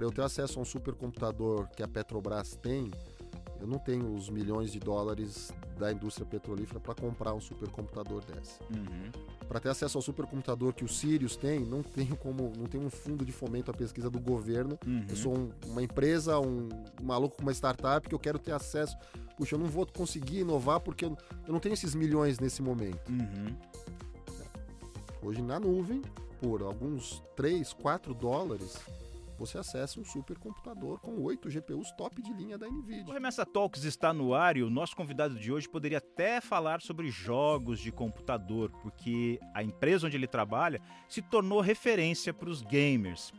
para eu ter acesso a um supercomputador que a Petrobras tem, eu não tenho os milhões de dólares da indústria petrolífera para comprar um supercomputador desse. Uhum. Para ter acesso ao supercomputador que o Sirius tem, não tenho como, não tenho um fundo de fomento à pesquisa do governo. Uhum. Eu sou um- uma empresa, um, um maluco com uma startup que eu quero ter acesso. Puxa, eu não vou conseguir inovar porque eu, eu não tenho esses milhões nesse momento. Uhum. Hoje na nuvem, por alguns 3, 4 dólares, você acessa um supercomputador com 8 GPUs top de linha da O NVIDIA. Remessa Talks está no ar e o nosso convidado de hoje poderia até falar sobre jogos de computador, porque a empresa onde ele trabalha se tornou referência para os gamers.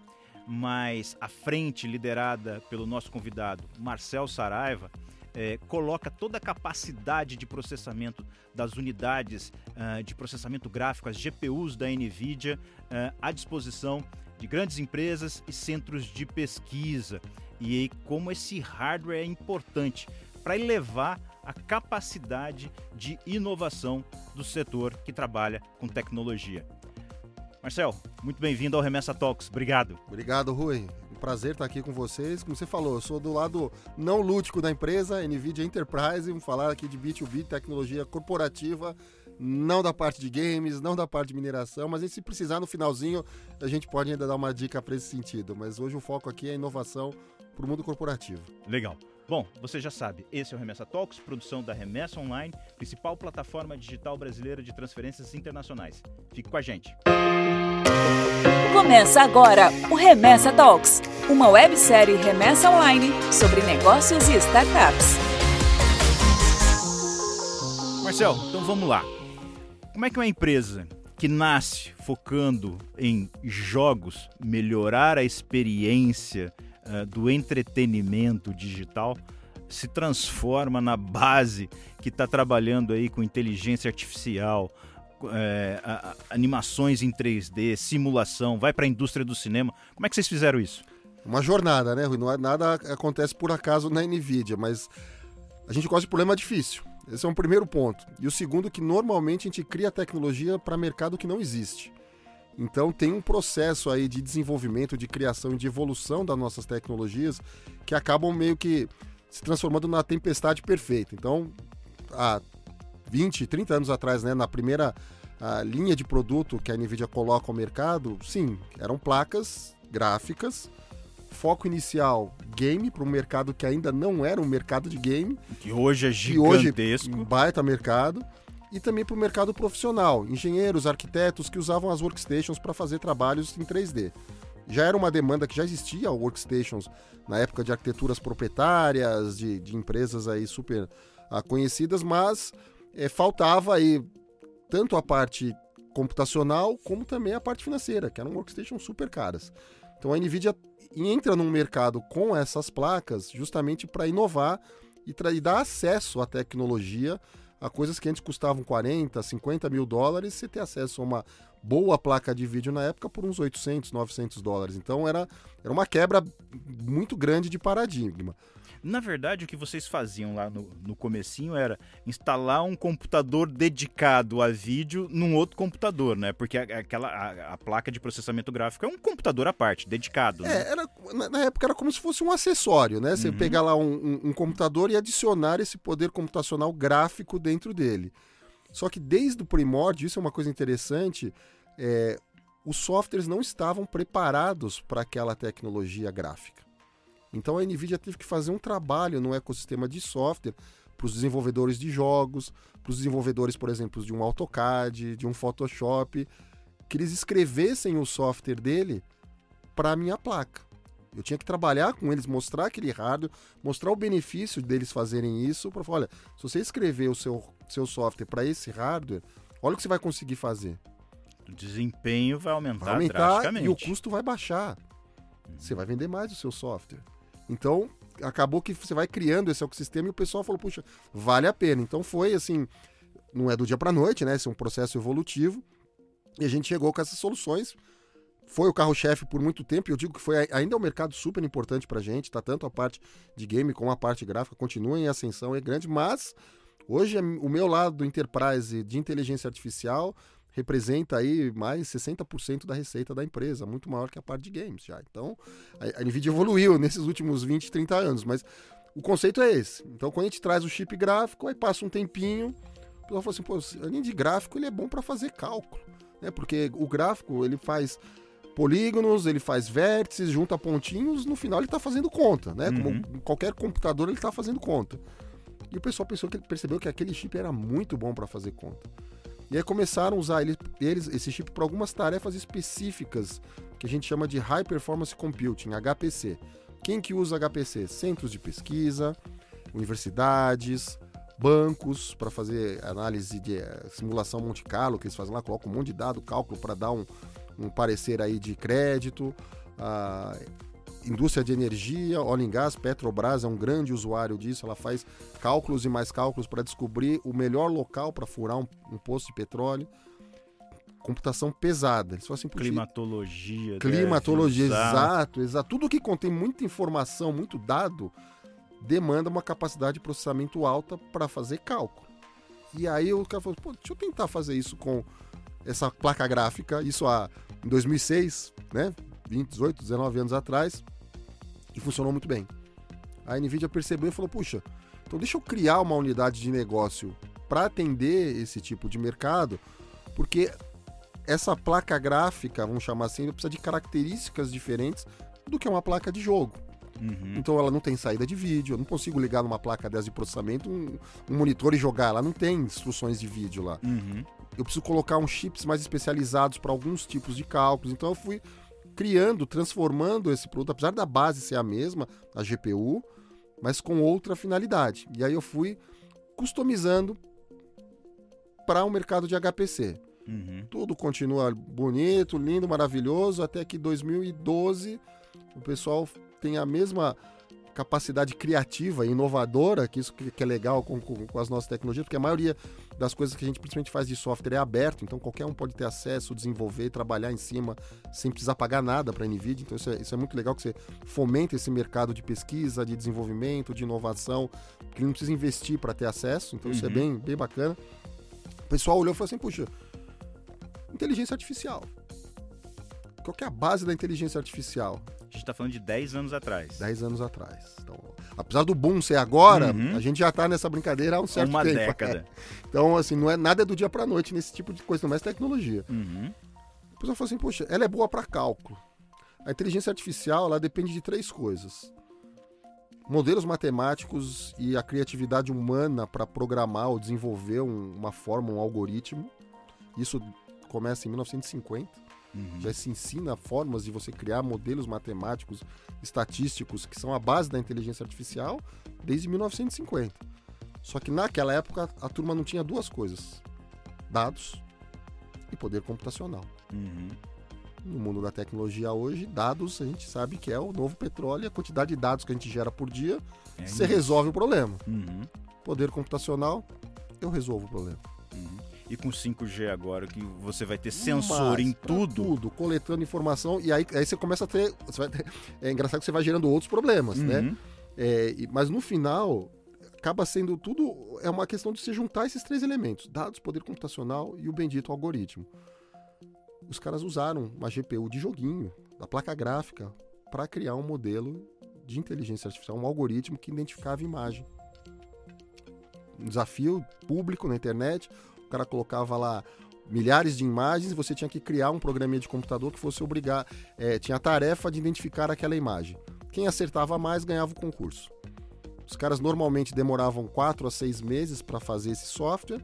Mas a frente, liderada pelo nosso convidado Marcel Saraiva, eh, coloca toda a capacidade de processamento das unidades ah, de processamento gráfico, as GPUs da NVIDIA, ah, à disposição de grandes empresas e centros de pesquisa e como esse hardware é importante para elevar a capacidade de inovação do setor que trabalha com tecnologia. Marcel, muito bem-vindo ao Remessa Talks. Obrigado. Obrigado, Rui. Um prazer estar aqui com vocês. Como você falou, eu sou do lado não lúdico da empresa, NVIDIA Enterprise. Vamos falar aqui de B2B, tecnologia corporativa, não da parte de games, não da parte de mineração, mas se precisar no finalzinho, a gente pode ainda dar uma dica para esse sentido. Mas hoje o foco aqui é inovação para o mundo corporativo. Legal. Bom, você já sabe, esse é o Remessa Talks, produção da Remessa Online, principal plataforma digital brasileira de transferências internacionais. Fique com a gente. Começa agora o Remessa Talks, uma websérie remessa online sobre negócios e startups. Marcel, então vamos lá. Como é que uma empresa que nasce focando em jogos, melhorar a experiência ah, do entretenimento digital, se transforma na base que está trabalhando aí com inteligência artificial, eh, a- a- animações em 3D, simulação, vai para a indústria do cinema. Como é que vocês fizeram isso? Uma jornada, né, Rui? Não é- Nada acontece por acaso na NVIDIA, mas a gente gosta de problema difícil. Esse é um primeiro ponto. E o segundo que normalmente a gente cria tecnologia para mercado que não existe. Então tem um processo aí de desenvolvimento, de criação e de evolução das nossas tecnologias que acabam meio que se transformando na tempestade perfeita. Então, há 20, 30 anos atrás, né, na primeira linha de produto que a NVIDIA coloca ao mercado, sim, eram placas gráficas, foco inicial game para um mercado que ainda não era um mercado de game, Que hoje é hoje gigantesco. um baita mercado, e também para o mercado profissional, engenheiros, arquitetos que usavam as workstations para fazer trabalhos em 3D. Já era uma demanda que já existia, workstations, na época de arquiteturas proprietárias, de, de empresas aí super ah, conhecidas, mas eh, faltava aí tanto a parte computacional como também a parte financeira, que eram workstations super caras. Então a NVIDIA entra num mercado com essas placas justamente para inovar e, e dar acesso à tecnologia a coisas que antes custavam 40, 50 mil dólares, você ter acesso a uma boa placa de vídeo na época por uns 800, 900 dólares. Então era, era uma quebra muito grande de paradigma. Na verdade, o que vocês faziam lá no, no comecinho era instalar um computador dedicado a vídeo num outro computador, né? Porque a- aquela, a, a placa de processamento gráfico é um computador à parte, dedicado, né? É, era, na, na época era como se fosse um acessório, né? Você Uhum. pegar lá um, um- um computador e adicionar esse poder computacional gráfico dentro dele. Só que desde o primórdio, isso é uma coisa interessante, é, os softwares não estavam preparados para aquela tecnologia gráfica. Então a NVIDIA teve que fazer um trabalho no ecossistema de software para os desenvolvedores de jogos, para os desenvolvedores, por exemplo, de um AutoCAD, de um Photoshop, que eles escrevessem o software dele para a minha placa. Eu tinha que trabalhar com eles, mostrar aquele hardware, mostrar o benefício deles fazerem isso, para falar, olha, se você escrever o seu, seu software para esse hardware, olha o que você vai conseguir fazer. O desempenho vai aumentar, Vai aumentar drasticamente. e o custo vai baixar. Você vai vender mais o seu software. Então, acabou que você vai criando esse ecossistema e o pessoal falou, puxa, vale a pena. Então foi assim, não é do dia para noite, né? Esse é um processo evolutivo. E a gente chegou com essas soluções. Foi o carro-chefe por muito tempo, e eu digo que foi ainda é um mercado super importante pra gente, tá? Tanto a parte de game como a parte gráfica continua em ascensão, é grande, mas hoje é o meu lado do enterprise de inteligência artificial representa aí mais 60% da receita da empresa, muito maior que a parte de games já. Então, a, a Nvidia evoluiu nesses últimos 20, 30 anos, mas o conceito é esse. Então, quando a gente traz o chip gráfico, aí passa um tempinho, o pessoal fala assim, pô, além de gráfico, ele é bom para fazer cálculo, né? Porque o gráfico, ele faz polígonos, ele faz vértices, junta pontinhos, no final ele está fazendo conta, né? Uhum. Como qualquer computador, ele está fazendo conta. E o pessoal pensou que percebeu que aquele chip era muito bom para fazer conta. E aí começaram a usar ele, eles, esse chip para algumas tarefas específicas, que a gente chama de High Performance Computing, HPC. Quem que usa HPC? Centros de pesquisa, universidades, bancos para fazer análise de uh, simulação Monte Carlo, que eles fazem lá, colocam um monte de dado, cálculo para dar um, um parecer aí de crédito. Uh, indústria de energia, óleo e gás, Petrobras é um grande usuário disso, ela faz cálculos e mais cálculos para descobrir o melhor local para furar um, um, poço de petróleo. Computação pesada. Eles assim, climatologia. Climatologia, exato, exato. Tudo que contém muita informação, muito dado, demanda uma capacidade de processamento alta para fazer cálculo. E aí o cara falou, pô, deixa eu tentar fazer isso com essa placa gráfica, isso há, em 2006, né? 20, 18, 19 anos atrás e funcionou muito bem. A Nvidia percebeu e falou: puxa, então deixa eu criar uma unidade de negócio para atender esse tipo de mercado, porque essa placa gráfica, vamos chamar assim, precisa de características diferentes do que uma placa de jogo. Uhum. Então ela não tem saída de vídeo, eu não consigo ligar numa placa dessa de processamento um, um monitor e jogar, ela não tem instruções de vídeo lá. Uhum. Eu preciso colocar uns chips mais especializados para alguns tipos de cálculos, então eu fui criando, transformando esse produto, apesar da base ser a mesma, a GPU, mas com outra finalidade. E aí eu fui customizando para o um mercado de HPC. Uhum. Tudo continua bonito, lindo, maravilhoso, até que 2012 o pessoal tem a mesma capacidade criativa e inovadora, que isso que é legal com, com, com, as nossas tecnologias, porque a maioria das coisas que a gente principalmente faz de software é aberto, então qualquer um pode ter acesso, desenvolver, trabalhar em cima sem precisar pagar nada para a NVIDIA, então isso é, isso é muito legal que você fomenta esse mercado de pesquisa, de desenvolvimento, de inovação, que não precisa investir para ter acesso, então uhum. isso é uhum. bem, bem bacana. O pessoal olhou e falou assim, puxa, inteligência artificial. Qual é a base da inteligência artificial? A gente está falando de 10 anos atrás. 10 anos atrás. Então, apesar do boom ser agora, uhum. a gente já está nessa brincadeira há um certo Uma tempo. Uma década. Então, assim, não é nada do dia para noite nesse tipo de coisa, não é tecnologia. Uhum. O pessoal fala assim, poxa, ela é boa para cálculo. A inteligência artificial, ela depende de três coisas. Modelos matemáticos e a criatividade humana para programar ou desenvolver um, uma forma, um algoritmo. Isso começa em 1950. Uhum. Já se ensina formas de você criar modelos matemáticos, estatísticos, que são a base da inteligência artificial desde 1950. Só que naquela época a turma não tinha duas coisas: dados e poder computacional. Uhum. No mundo da tecnologia hoje, dados a gente sabe que é o novo petróleo, a quantidade de dados que a gente gera por dia, é você resolve o problema. Uhum. Poder computacional, eu resolvo o problema. E com 5G agora, que você vai ter sensor Mas, em tudo. Tudo, coletando informação. E aí, aí você começa a ter, ter, É engraçado que você vai gerando outros problemas, né? uhum. né? É, mas no final, acaba sendo tudo. É uma questão de se juntar esses três elementos: dados, poder computacional e o bendito algoritmo. Os caras usaram uma GPU de joguinho, da placa gráfica, para criar um modelo de inteligência artificial, um algoritmo que identificava imagem. Um desafio público na internet cara colocava lá milhares de imagens e você tinha que criar um programinha de computador que fosse obrigar, é, tinha a tarefa de identificar aquela imagem. Quem acertava mais ganhava o concurso. Os caras normalmente demoravam 4 a 6 meses para fazer esse software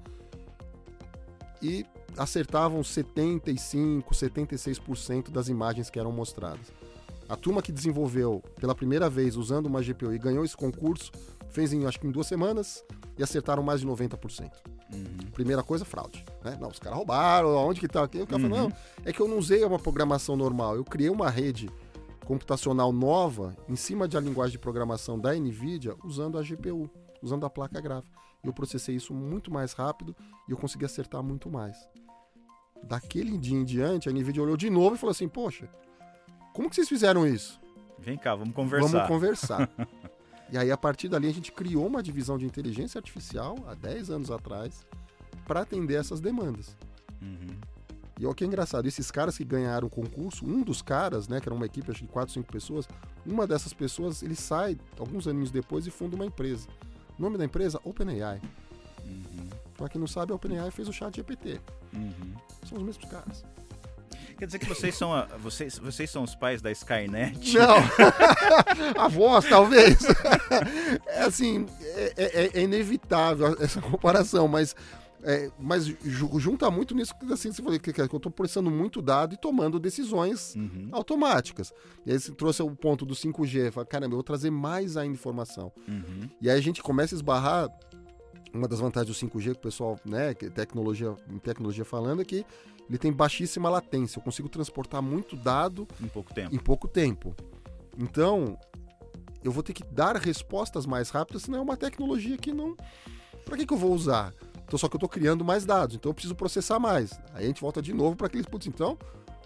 e acertavam 75, 76% das imagens que eram mostradas. A turma que desenvolveu pela primeira vez usando uma GPU e ganhou esse concurso fez em acho que em duas semanas e acertaram mais de 90%. Uhum. Primeira coisa, fraude. Né? Não, os caras roubaram, onde que tá? O cara uhum. falou, não, é que eu não usei uma programação normal, eu criei uma rede computacional nova em cima de a linguagem de programação da NVIDIA usando a GPU, usando a placa gráfica. E eu processei isso muito mais rápido e eu consegui acertar muito mais. Daquele dia em diante, a NVIDIA olhou de novo e falou assim, poxa, como que vocês fizeram isso? Vem cá, vamos conversar. Vamos conversar. E aí, a partir dali, a gente criou uma divisão de inteligência artificial há 10 anos atrás para atender essas demandas. Uhum. E olha que é engraçado, esses caras que ganharam o concurso, um dos caras, né, que era uma equipe acho de 4, 5 pessoas, uma dessas pessoas, ele sai alguns anos depois e funda uma empresa. O nome da empresa? OpenAI. Uhum. Pra quem não sabe, a OpenAI fez o chat GPT. Uhum. São os mesmos caras. Quer dizer que vocês são, a, vocês, vocês são os pais da Skynet? Não. Avós, talvez. é assim, é, é, é, inevitável essa comparação, mas, é, mas junta muito nisso que assim, você falou, que, que eu estou processando muito dado e tomando decisões uhum. automáticas. E aí você trouxe o ponto do 5G, fala, caramba, eu vou trazer mais ainda informação. Uhum. E aí a gente começa a esbarrar uma das vantagens do 5G que o pessoal, né, tecnologia, em tecnologia falando, é que ele tem baixíssima latência. Eu consigo transportar muito dado em pouco tempo. Em pouco tempo. Então, eu vou ter que dar respostas mais rápidas, senão é uma tecnologia que não. Para que, que eu vou usar? Então, só que eu estou criando mais dados, então eu preciso processar mais. Aí a gente volta de novo para aqueles pontos. Então,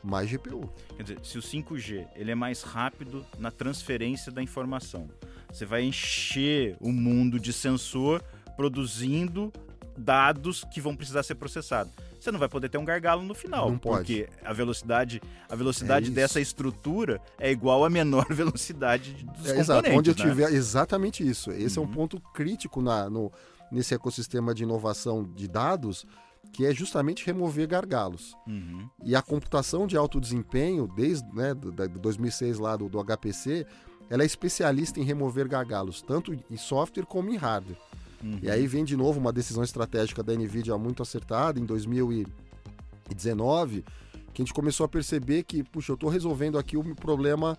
mais GPU. Quer dizer, se o 5G ele é mais rápido na transferência da informação, você vai encher o mundo de sensor produzindo dados que vão precisar ser processados. Você não vai poder ter um gargalo no final, não porque a velocidade, a velocidade é dessa estrutura é igual à menor velocidade dos é, Exato, onde eu né? tiver exatamente isso. Esse uhum. é um uhum. ponto crítico na, no, nesse ecossistema de inovação de dados, que é justamente remover gargalos. Uhum. E a computação de alto desempenho, desde né, do, 2006 lá do, do HPC, ela é especialista em remover gargalos, tanto em software como em hardware. Uhum. E aí vem de novo uma decisão estratégica da Nvidia muito acertada em 2019, que a gente começou a perceber que, puxa, eu estou resolvendo aqui o problema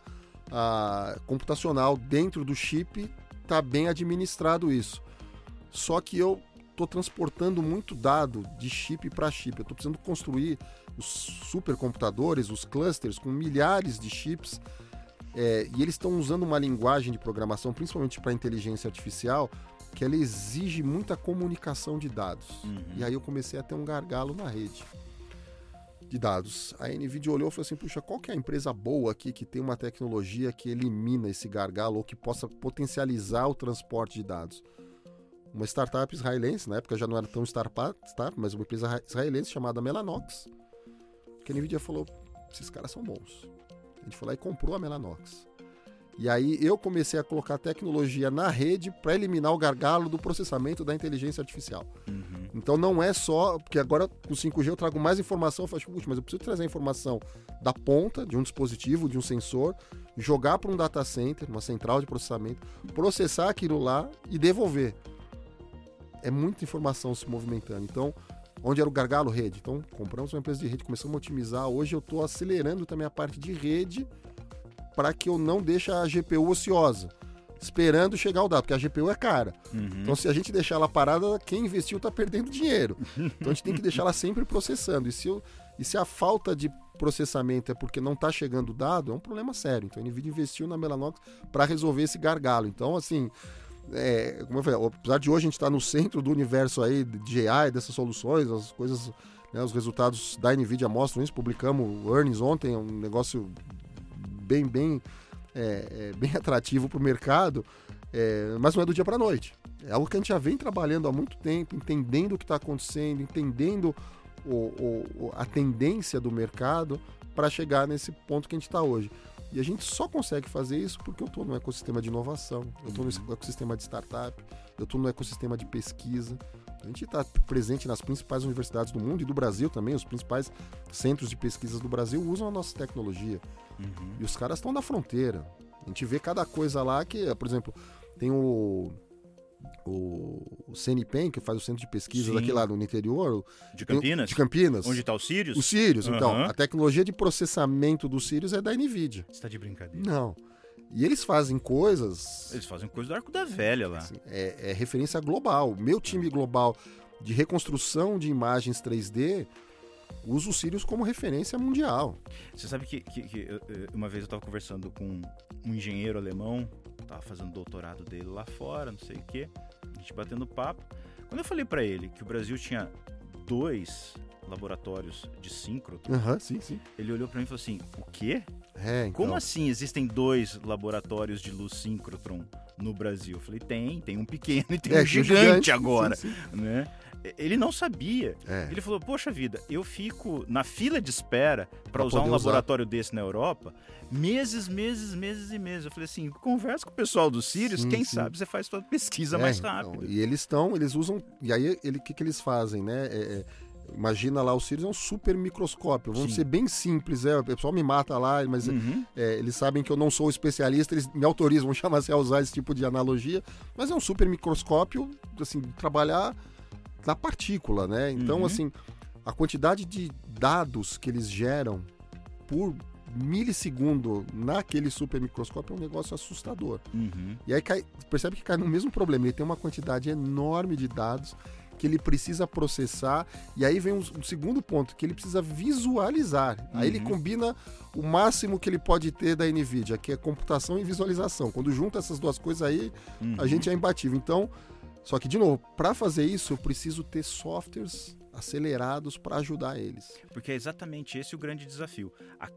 ah, computacional dentro do chip, está bem administrado isso. Só que eu estou transportando muito dado de chip para chip. Eu estou precisando construir os supercomputadores, os clusters com milhares de chips. É, e eles estão usando uma linguagem de programação, principalmente para inteligência artificial, que ela exige muita comunicação de dados. Uhum. E aí eu comecei a ter um gargalo na rede de dados. A NVIDIA olhou e falou assim, puxa, qual que é a empresa boa aqui que tem uma tecnologia que elimina esse gargalo ou que possa potencializar o transporte de dados? Uma startup israelense, na época já não era tão startup, mas uma empresa israelense chamada Melanox, que a NVIDIA falou, esses caras são bons. A gente foi lá e comprou a Melanox. E aí eu comecei a colocar tecnologia na rede para eliminar o gargalo do processamento da inteligência artificial. Uhum. Então não é só, porque agora com o 5G eu trago mais informação, eu falo, mas eu preciso trazer a informação da ponta de um dispositivo, de um sensor, jogar para um data center, uma central de processamento, processar aquilo lá e devolver. É muita informação se movimentando. Então, onde era o gargalo? Rede. Então, compramos uma empresa de rede, começamos a otimizar. Hoje eu estou acelerando também a parte de rede para que eu não deixe a GPU ociosa, esperando chegar o dado, porque a GPU é cara. Uhum. Então, se a gente deixar ela parada, quem investiu está perdendo dinheiro. Então, a gente tem que deixar ela sempre processando. E se, eu, e se a falta de processamento é porque não está chegando o dado, é um problema sério. Então, a NVIDIA investiu na Mellanox para resolver esse gargalo. Então, assim, é, como eu falei, apesar de hoje a gente estar tá no centro do universo aí de AI, dessas soluções, as coisas, né, os resultados da NVIDIA mostram isso, publicamos earnings ontem, é um negócio bem, bem, é, é, bem atrativo para o mercado, é, mas não é do dia para a noite. É algo que a gente já vem trabalhando há muito tempo, entendendo o que está acontecendo, entendendo o, o, a tendência do mercado para chegar nesse ponto que a gente está hoje. E a gente só consegue fazer isso porque eu estou no ecossistema de inovação, eu estou no uhum. ecossistema de startup, eu estou no ecossistema de pesquisa. A gente está presente nas principais universidades do mundo e do Brasil também. Os principais centros de pesquisas do Brasil usam a nossa tecnologia. Uhum. E os caras estão na fronteira. A gente vê cada coisa lá que, por exemplo, tem o o, o CNPEM, que faz o centro de pesquisa daqui lá no interior. De Campinas? De Campinas. Onde está o Sirius? O Sirius, uhum. então. A tecnologia de processamento do Sirius é da NVIDIA. Você está de brincadeira. Não. E eles fazem coisas. Eles fazem coisas do Arco da Velha lá. Assim, é, é, referência global. Meu time global de reconstrução de imagens 3D usa o Sirius como referência mundial. Você sabe que, que, que uma vez eu estava conversando com um engenheiro alemão, estava fazendo doutorado dele lá fora, não sei o quê, a gente batendo papo. Quando eu falei para ele que o Brasil tinha dois laboratórios de síncrotron, uhum, sim, sim. ele olhou para mim e falou assim: o quê? É, então... Como assim existem dois laboratórios de luz síncrotron no Brasil. Eu falei, tem, tem um pequeno e tem É, um gigante, gigante, agora. sim, Né? Ele não sabia. É. Ele falou, poxa vida, eu fico na fila de espera para usar um usar. laboratório desse na Europa meses, meses, meses e meses. Eu falei assim, conversa com o pessoal do Sirius, Sim, quem sim. sabe você faz sua pesquisa É, mais então, rápido. e eles estão, eles usam. E aí, ele- o que, que eles fazem, né? Imagina lá, o Sirius é um super microscópio. Vamos Sim. ser bem simples, é, o pessoal me mata lá, mas Uhum. é, eles sabem que eu não sou especialista, eles me autorizam, chamar assim, a usar esse tipo de analogia. Mas é um super microscópio, assim, trabalhar na partícula, né? Então, Uhum. assim, a quantidade de dados que eles geram por milissegundo naquele super microscópio é um negócio assustador. Uhum. E aí cai, percebe que cai no mesmo problema. Ele tem uma quantidade enorme de dados que ele precisa processar. E aí vem um, um segundo ponto, que ele precisa visualizar. Aí ele Uhum. combina o máximo que ele pode ter da NVIDIA, que é computação e visualização. Quando junta essas duas coisas aí, Uhum. a gente é imbatível. Então, só que, de novo, para fazer isso, eu preciso ter softwares acelerados para ajudar eles. Porque é exatamente esse o grande desafio. A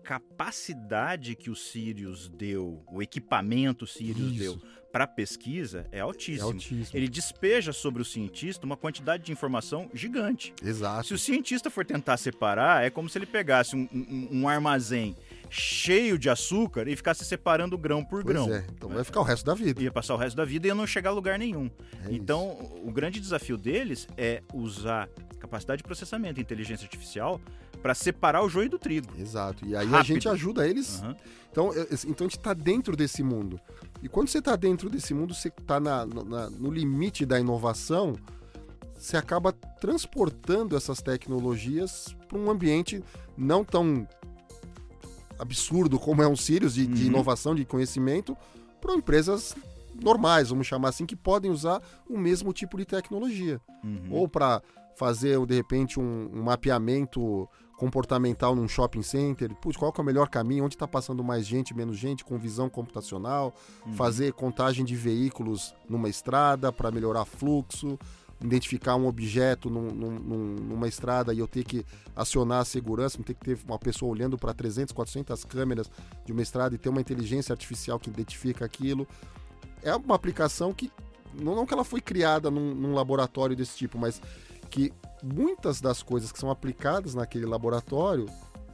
capacidade que o Sirius deu, o equipamento Sirius Isso. deu para pesquisa é É altíssimo. altíssimo. Ele despeja sobre o cientista uma quantidade de informação gigante. Exato. Se o cientista for tentar separar, é como se ele pegasse um, um- um armazém cheio de açúcar e ficasse separando grão por Pois grão. é. Então vai ficar o resto da vida. Ia passar o resto da vida e ia não chegar a lugar nenhum. É então, o grande desafio deles é usar capacidade de processamento e inteligência artificial para separar o joio do trigo. Exato. E aí a Rápido. gente ajuda eles Aham. Então, eu- então a gente está dentro desse mundo. E quando você está dentro desse mundo, você está no limite da inovação, você acaba transportando essas tecnologias para um ambiente não tão absurdo como é um Sirius de, de Uhum. inovação, de conhecimento, para empresas normais, vamos chamar assim, que podem usar o mesmo tipo de tecnologia Uhum. ou para fazer de repente um, um mapeamento comportamental num shopping center, putz, qual que é o melhor caminho, onde está passando mais gente, menos gente, com visão computacional, Uhum. fazer contagem de veículos numa estrada para melhorar fluxo, identificar um objeto num- num- num- numa estrada e eu ter que acionar a segurança, não ter que ter uma pessoa olhando para 300, 400 câmeras de uma estrada e ter uma inteligência artificial que identifica aquilo. É uma aplicação que, não, não que ela foi criada num, num laboratório desse tipo, mas que muitas das coisas que são aplicadas naquele laboratório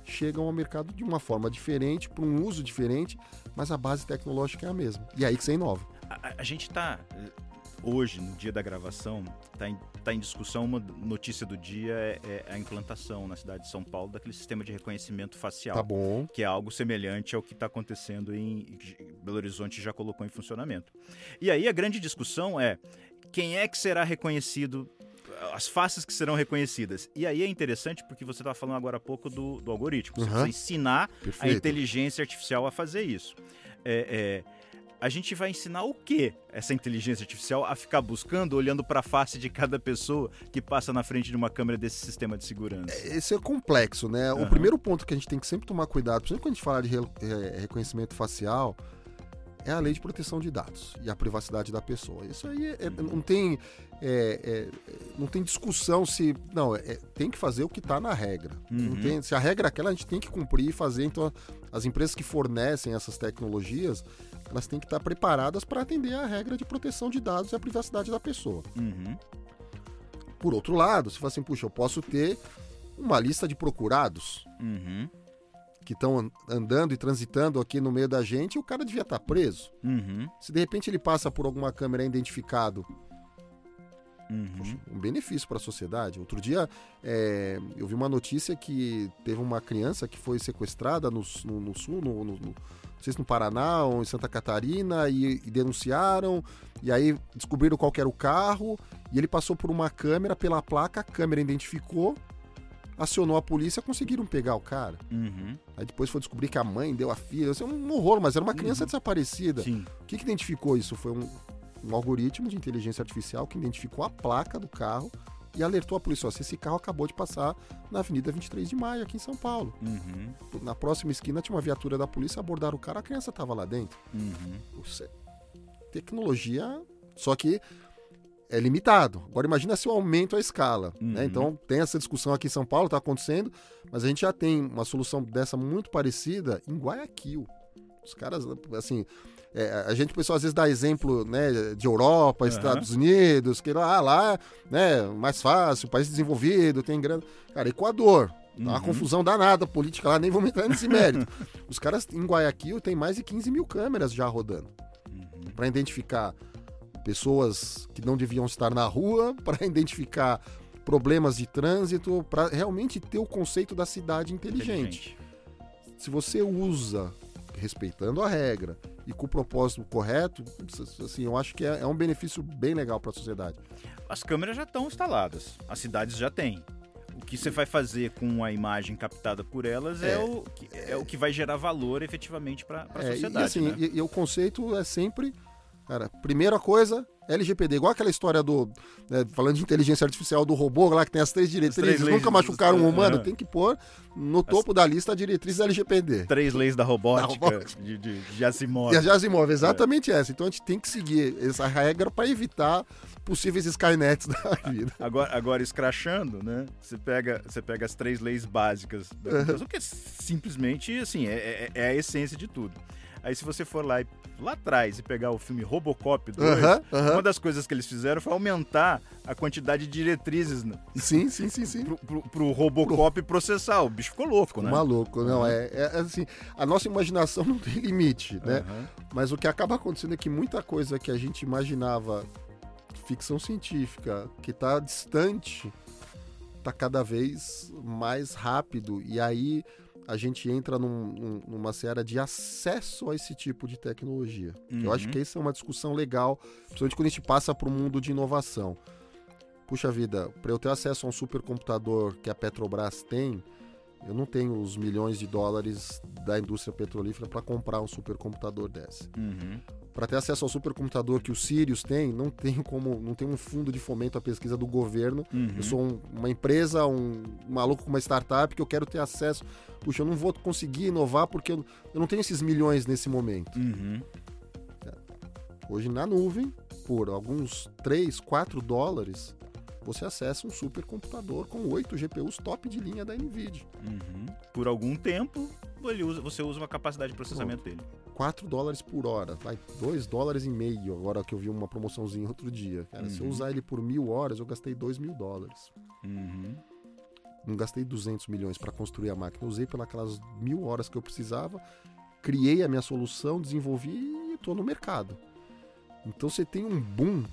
chegam ao mercado de uma forma diferente, para um uso diferente, mas a base tecnológica é a mesma. E é aí que você inova. A, a- gente está hoje, no dia da gravação, está em, tá em discussão uma notícia do dia é, é a implantação na cidade de São Paulo daquele sistema de reconhecimento facial. Tá bom. que é algo semelhante ao que está acontecendo em Belo Horizonte já colocou em funcionamento. E aí a grande discussão é quem é que será reconhecido, as faces que serão reconhecidas. E aí é interessante porque você estava falando agora há pouco do, do algoritmo. Você Uhum. precisa ensinar a Perfeito. inteligência artificial a fazer isso. É, é, a gente vai ensinar o que essa inteligência artificial a ficar buscando, olhando para a face de cada pessoa que passa na frente de uma câmera desse sistema de segurança. Esse é complexo, né? O Aham. primeiro ponto que a gente tem que sempre tomar cuidado, principalmente quando a gente fala de re- é, reconhecimento facial, é a lei de proteção de dados e a privacidade da pessoa. Isso aí é- é- não, tem, é, é, não tem discussão se. Não, é- tem que fazer o que está na regra. Uhum. tem- se a regra é aquela, a gente tem que cumprir e fazer. Então, as empresas que fornecem essas tecnologias, elas têm que estar preparadas para atender a regra de proteção de dados e a privacidade da pessoa. Uhum. Por outro lado, se fala assim, puxa, eu posso ter uma lista de procurados Uhum. Que estão andando e transitando aqui no meio da gente o cara devia estar preso. Uhum. Se de repente ele passa por alguma câmera identificado, Uhum. um benefício para a sociedade. Outro dia é, eu vi uma notícia que teve uma criança que foi sequestrada no, no- no sul, no, no- no- não sei se no Paraná ou em Santa Catarina, e, e denunciaram, e aí descobriram qual era o carro, e ele passou por uma câmera, pela placa, a câmera identificou, acionou a polícia, conseguiram pegar o cara. Uhum. Aí depois foi descobrir que a mãe deu a filha, é um horror, mas era uma criança Uhum. desaparecida. Sim. O que, que identificou isso? Foi um, um algoritmo de inteligência artificial que identificou a placa do carro e alertou a polícia: ó, se esse carro acabou de passar na Avenida 23 de Maio, aqui em São Paulo. Uhum. Na próxima esquina tinha uma viatura da polícia, abordaram o cara, a criança estava lá dentro. Uhum. Tecnologia, só que é limitado. Agora imagina se eu aumento a escala. né? Uhum. Então tem essa discussão aqui em São Paulo, está acontecendo, mas a gente já tem uma solução dessa muito parecida em Guayaquil. Os caras, assim, é, a gente, o pessoal às vezes dá exemplo né, de Europa, Estados Unidos, que lá, lá, né, mais fácil, país desenvolvido, tem grana. Cara, Equador, Tá uma uhum. confusão danada política lá, nem vamos entrar nesse mérito. Os caras em Guayaquil tem mais de 15 mil câmeras já rodando uhum. para identificar pessoas que não deviam estar na rua, para identificar problemas de trânsito, para realmente ter o conceito da cidade inteligente. inteligente. Se você usa respeitando a regra e com o propósito correto, assim, eu acho que é, é um benefício bem legal para a sociedade. As câmeras já estão instaladas, as cidades já têm. O que você vai fazer com a imagem captada por elas é, é o, que, é o que vai gerar valor efetivamente para a é, sociedade. E, assim, né? e, e o conceito é sempre Cara, primeira coisa, LGPD, igual aquela história do. Né, falando de inteligência artificial do robô lá que tem as três diretrizes, três nunca machucaram um humano, tem que pôr no topo as... da lista a diretriz da LGPD. Três leis da robótica, da robótica. De, de, de exatamente é. essa. Então a gente tem que seguir essa regra para evitar possíveis Skynets da vida. Agora, agora escrachando, né? Você pega, você pega as três leis básicas da computação, que é simplesmente assim, é, é, é a essência de tudo. Aí se você for lá, lá atrás e pegar o filme Robocop 2, uh -huh, uh -huh. uma das coisas que eles fizeram foi aumentar a quantidade de diretrizes né? sim, sim, sim, sim. Pro, pro, pro Robocop pro... processar. O bicho ficou louco, né? Maluco, não, é, é, assim, a nossa imaginação não tem limite, né? Mas o que acaba acontecendo é que muita coisa que a gente imaginava ficção científica, que está distante, está cada vez mais rápido. E aí a gente entra num, numa seara de acesso a esse tipo de tecnologia. Uhum. Eu acho uhum. que essa é uma discussão legal, principalmente quando a gente passa para o mundo de inovação. Puxa vida, para eu ter acesso a um supercomputador que a Petrobras tem, eu não tenho os milhões de dólares da indústria petrolífera para comprar um supercomputador desse. Uhum para ter acesso ao supercomputador que o Sirius tem, não tem como, não tem um fundo de fomento à pesquisa do governo. Uhum. Eu sou um, uma empresa, um, maluco com uma startup que eu quero ter acesso. Puxa, eu não vou conseguir inovar porque eu, eu não tenho esses milhões nesse momento. Uhum. Hoje na nuvem, por alguns 3, 4 dólares, você acessa um supercomputador com 8 GPUs top de linha da NVIDIA. Uhum. Por algum tempo, usa, você usa uma capacidade de processamento dele. 4 dólares por hora, vai 2 dólares e meio, agora que eu vi uma promoçãozinha outro dia. Cara, uhum. se eu uhum. usar ele por mil horas, eu gastei 2 mil dólares. Uhum. Não gastei 200 milhões para construir a máquina, eu usei pelas mil horas que eu precisava, criei a minha solução, desenvolvi e estou no mercado. Então você tem um boom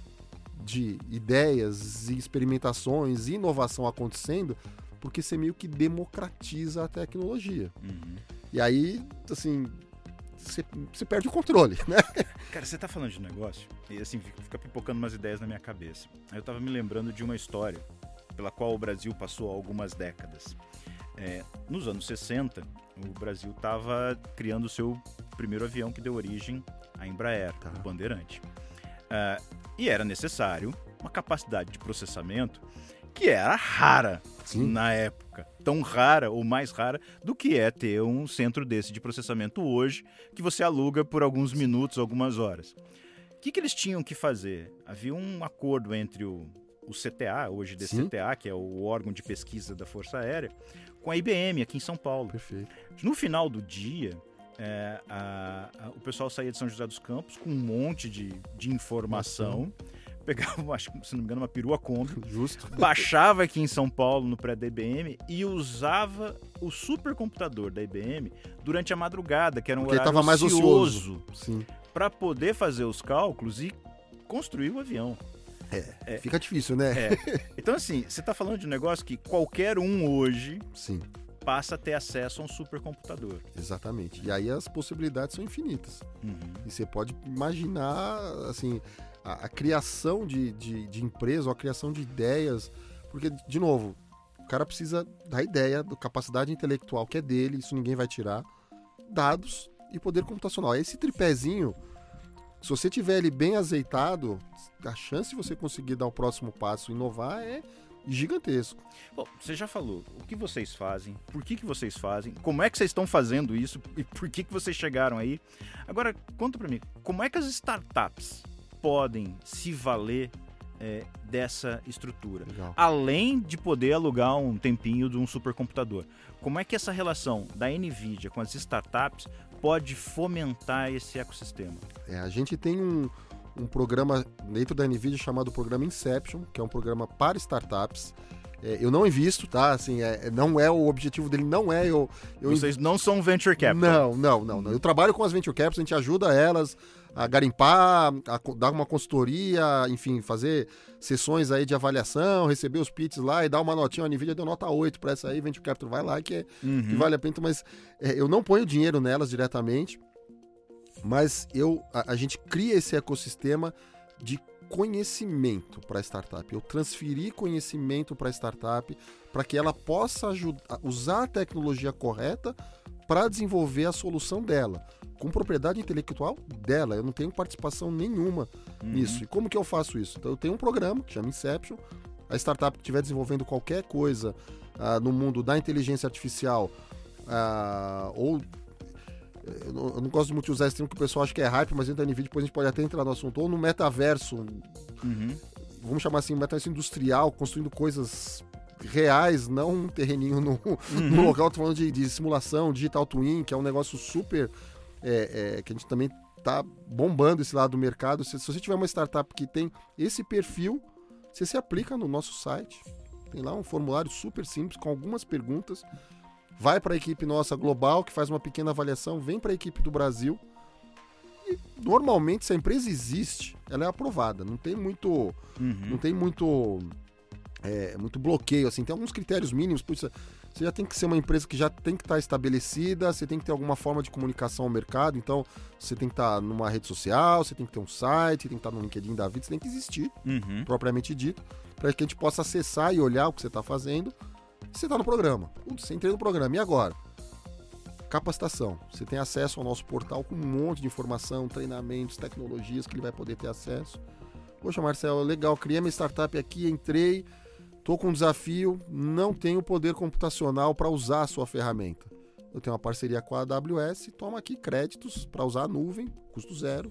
de ideias e experimentações e inovação acontecendo porque você meio que democratiza a tecnologia. Uhum. E aí, assim, você, você perde o controle, né? Cara, você tá falando de negócio e assim, fica pipocando umas ideias na minha cabeça. Eu tava me lembrando de uma história pela qual o Brasil passou algumas décadas. É, nos anos 60, o Brasil estava criando o seu primeiro avião que deu origem à Embraer, tá. o Bandeirante. Uh, e era necessário uma capacidade de processamento que era rara Sim. na época. Tão rara ou mais rara do que é ter um centro desse de processamento hoje, que você aluga por alguns minutos, algumas horas. O que, que eles tinham que fazer? Havia um acordo entre o, o CTA, hoje DCTA, Sim. que é o órgão de pesquisa da Força Aérea, com a IBM aqui em São Paulo. Perfeito. No final do dia, é, a, a, o pessoal saía de São José dos Campos com um monte de, de informação. Pegava, acho que se não me engano, uma perua Kombi. Justo. Baixava aqui em São Paulo, no IBM, e usava o supercomputador da IBM durante a madrugada, que era um Porque horário mais ocioso. Para poder fazer os cálculos e construir o avião. É, é, fica difícil, né? É. Então, assim, você está falando de um negócio que qualquer um hoje Sim passa a ter acesso a um supercomputador. Exatamente. E aí as possibilidades são infinitas. Uhum. E você pode imaginar, assim, a, a criação de, de, de empresa, ou a criação de ideias. Porque, de novo, o cara precisa da ideia, da capacidade intelectual que é dele, isso ninguém vai tirar, dados e poder computacional. Esse tripézinho, se você tiver ele bem azeitado, a chance de você conseguir dar o próximo passo, inovar, é gigantesco. Bom, você já falou o que vocês fazem, por que, que vocês fazem, como é que vocês estão fazendo isso e por que, que vocês chegaram aí. Agora, conta para mim, como é que as startups podem se valer é, dessa estrutura. Legal. Além de poder alugar um tempinho de um supercomputador. Como é que essa relação da NVIDIA com as startups pode fomentar esse ecossistema? É, a gente tem um, um programa dentro da NVIDIA chamado Programa Inception, que é um programa para startups. É, eu não invisto, tá? Assim, é, não é o objetivo dele, não é eu. eu Vocês não são venture capital. Não, não, não, não. Eu trabalho com as venture capital, a gente ajuda elas a garimpar, a dar uma consultoria, enfim, fazer sessões aí de avaliação, receber os pits lá e dar uma notinha. A NVIDIA deu nota 8 para essa aí, venture capital vai lá que, é, Uhum. que vale a pena, mas é, eu não ponho dinheiro nelas diretamente, mas eu a, a gente cria esse ecossistema de conhecimento para a startup. Eu transferi conhecimento para a startup para que ela possa ajudar, usar a tecnologia correta para desenvolver a solução dela, com propriedade intelectual dela. Eu não tenho participação nenhuma Uhum. nisso. E como que eu faço isso? Então eu tenho um programa que chama Inception. A startup que estiver desenvolvendo qualquer coisa ah, no mundo da inteligência artificial ah, ou eu não, eu não gosto muito de usar esse termo que o pessoal acha que é hype, mas dentro da NVIDIA depois a gente pode até entrar no assunto, ou no metaverso, Uhum. vamos chamar assim, metaverso industrial, construindo coisas reais, não um terreninho no, no local, tô falando de, de simulação, digital twin, que é um negócio super, é, é, que a gente também tá bombando esse lado do mercado. Se, se você tiver uma startup que tem esse perfil, você se aplica no nosso site. Tem lá um formulário super simples com algumas perguntas. Vai para a equipe nossa global, que faz uma pequena avaliação, vem para a equipe do Brasil. E normalmente, se a empresa existe, ela é aprovada. Não tem muito Uhum. não tem muito é, muito bloqueio assim tem alguns critérios mínimos putz, você já tem que ser uma empresa que já tem que estar estabelecida você tem que ter alguma forma de comunicação ao mercado então você tem que estar numa rede social você tem que ter um site tem que estar no LinkedIn da vida você tem que existir Uhum. propriamente dito para que a gente possa acessar e olhar o que você está fazendo você está no programa. Putz, você entrei no programa. E agora? Capacitação. Você tem acesso ao nosso portal com um monte de informação treinamentos tecnologias que ele vai poder ter acesso. Poxa, Marcelo, legal, criei minha startup aqui, entrei, tô com um desafio, não tenho poder computacional para usar a sua ferramenta. Eu tenho uma parceria com a AWS, toma aqui créditos para usar a nuvem, custo zero,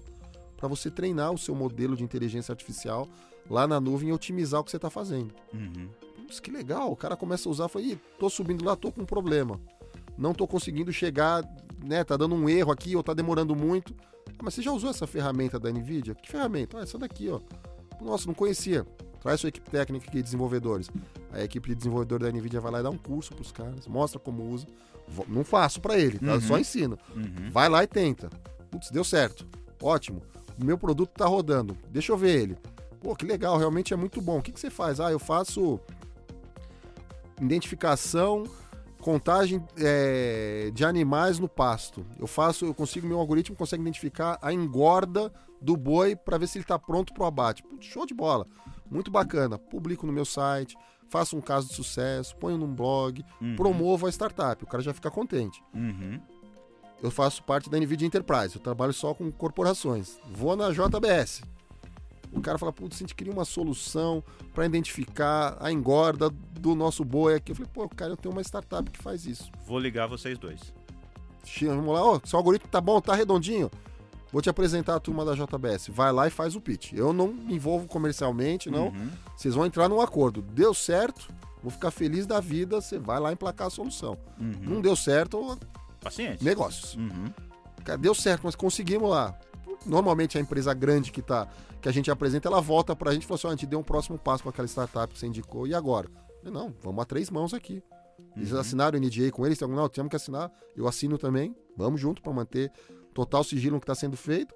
para você treinar o seu modelo de inteligência artificial lá na nuvem e otimizar o que você está fazendo. Uhum. Putz, que legal, o cara começa a usar, fala, Ih, tô subindo lá, tô com um problema. Não tô conseguindo chegar, né, tá dando um erro aqui ou tá demorando muito. Ah, mas você já usou essa ferramenta da NVIDIA? Que ferramenta? Ah, essa daqui, ó. Nossa, não conhecia. Traz sua equipe técnica aqui, desenvolvedores. A equipe de desenvolvedor da NVIDIA vai lá e dá um curso pros caras, mostra como usa. Não faço para ele, tá? Uhum. Só ensino. Uhum. Vai lá e tenta. Putz, deu certo. Ótimo. O meu produto tá rodando. Deixa eu ver ele. Pô, que legal, realmente é muito bom. O que, que você faz? Ah, eu faço identificação, contagem é, de animais no pasto. Eu faço, eu consigo, meu algoritmo consegue identificar a engorda do boi para ver se ele está pronto para o abate. Show de bola. Muito bacana. Publico no meu site, faço um caso de sucesso, ponho num blog, Uhum. promovo a startup. O cara já fica contente Uhum. eu faço parte da NVIDIA Enterprise, eu trabalho só com corporações. Vou na JBS. O cara fala, putz, a gente queria uma solução para identificar a engorda do nosso boi aqui. Eu falei, pô, cara, eu tenho uma startup que faz isso. Vou ligar vocês dois. Vamos lá, ó, seu algoritmo tá bom, tá redondinho. Vou te apresentar a turma da JBS. Vai lá e faz o pitch. Eu não me envolvo comercialmente, não. Uhum. Vocês vão entrar num acordo. Deu certo, vou ficar feliz da vida, você vai lá emplacar a solução. Uhum. Não deu certo, Paciência. negócios. Uhum. Cara, deu certo, mas conseguimos lá. Normalmente a empresa grande que, tá, que a gente apresenta, ela volta pra gente e fala assim: ó, a gente deu um próximo passo com aquela startup que você indicou, e agora? Eu, não, vamos a três mãos aqui. Eles Uhum. assinaram o NDA com eles, não, temos que assinar, eu assino também, vamos junto para manter total sigilo no que está sendo feito.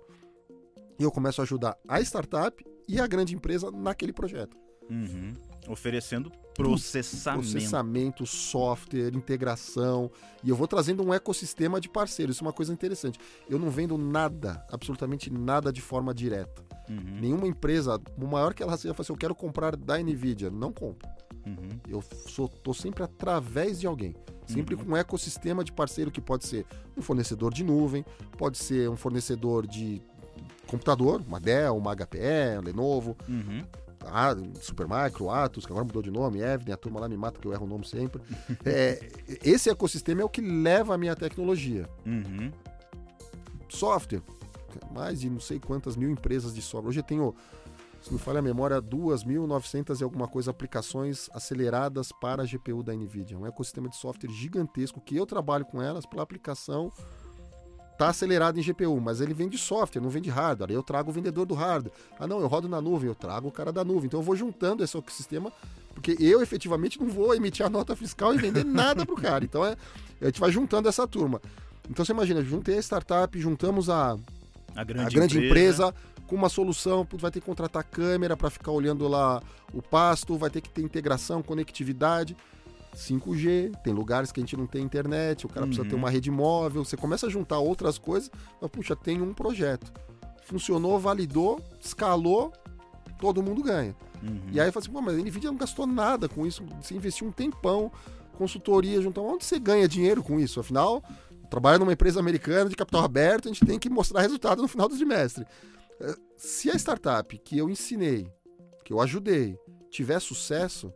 E eu começo a ajudar a startup e a grande empresa naquele projeto. Uhum. Oferecendo processamento. Processamento, software, integração. E eu vou trazendo um ecossistema de parceiros. Isso é uma coisa interessante. Eu não vendo nada, absolutamente nada de forma direta. Uhum. Nenhuma empresa, o maior que ela seja, fala assim, eu quero comprar da NVIDIA. Não compro. Uhum. Eu sou, tô sempre através de alguém. Sempre Uhum. com um ecossistema de parceiro que pode ser um fornecedor de nuvem, pode ser um fornecedor de computador, uma Dell, uma HPE, uma Lenovo, Uhum. A Supermicro, Atos, que agora mudou de nome, Evden, a turma lá me mata que eu erro o nome sempre. É, esse ecossistema é o que leva a minha tecnologia. Uhum. Software, mais de não sei quantas mil empresas de software. Hoje eu tenho se me falha a memória, 2.900 e alguma coisa aplicações aceleradas para a GPU da NVIDIA. Um ecossistema de software gigantesco que eu trabalho com elas pela aplicação está acelerado em GPU, mas ele vende software, não vende hardware. Aí eu trago o vendedor do hardware. Ah, não, eu rodo na nuvem, eu trago o cara da nuvem. Então eu vou juntando esse ecossistema, porque eu efetivamente não vou emitir a nota fiscal e vender nada pro cara. Então é, a gente vai juntando essa turma. Então você imagina, juntei a startup, juntamos a, A grande, a grande empresa. empresa. com uma solução, vai ter que contratar câmera para ficar olhando lá o pasto, vai ter que ter integração, conectividade. 5G, tem lugares que a gente não tem internet, o cara precisa Uhum. ter uma rede móvel, você começa a juntar outras coisas, mas puxa, tem um projeto. Funcionou, validou, escalou, todo mundo ganha. Uhum. E aí eu falo assim, pô, mas a Nvidia não gastou nada com isso, você investiu um tempão, consultoria, juntar. Onde você ganha dinheiro com isso? Afinal, trabalha numa empresa americana de capital aberto, a gente tem que mostrar resultado no final do trimestre. Eh, Se a startup que eu ensinei, que eu ajudei, tiver sucesso,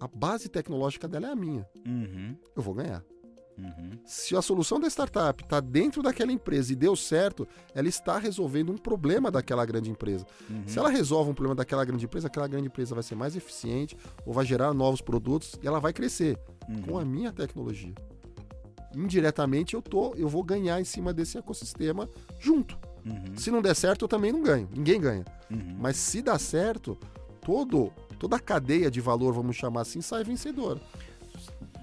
a base tecnológica dela é a minha. Uhum. Eu vou ganhar. Uhum. Se a solução da startup está dentro daquela empresa e deu certo, ela está resolvendo um problema daquela grande empresa. Uhum. Se ela resolve um problema daquela grande empresa, aquela grande empresa vai ser mais eficiente ou vai gerar novos produtos e ela vai crescer Uhum. com a minha tecnologia. Indiretamente eu tô, eu vou ganhar em cima desse ecossistema junto. Uhum. Se não der certo, eu também não ganho. Ninguém ganha. Uhum. Mas se dá certo, todo toda a cadeia de valor, vamos chamar assim, sai vencedora.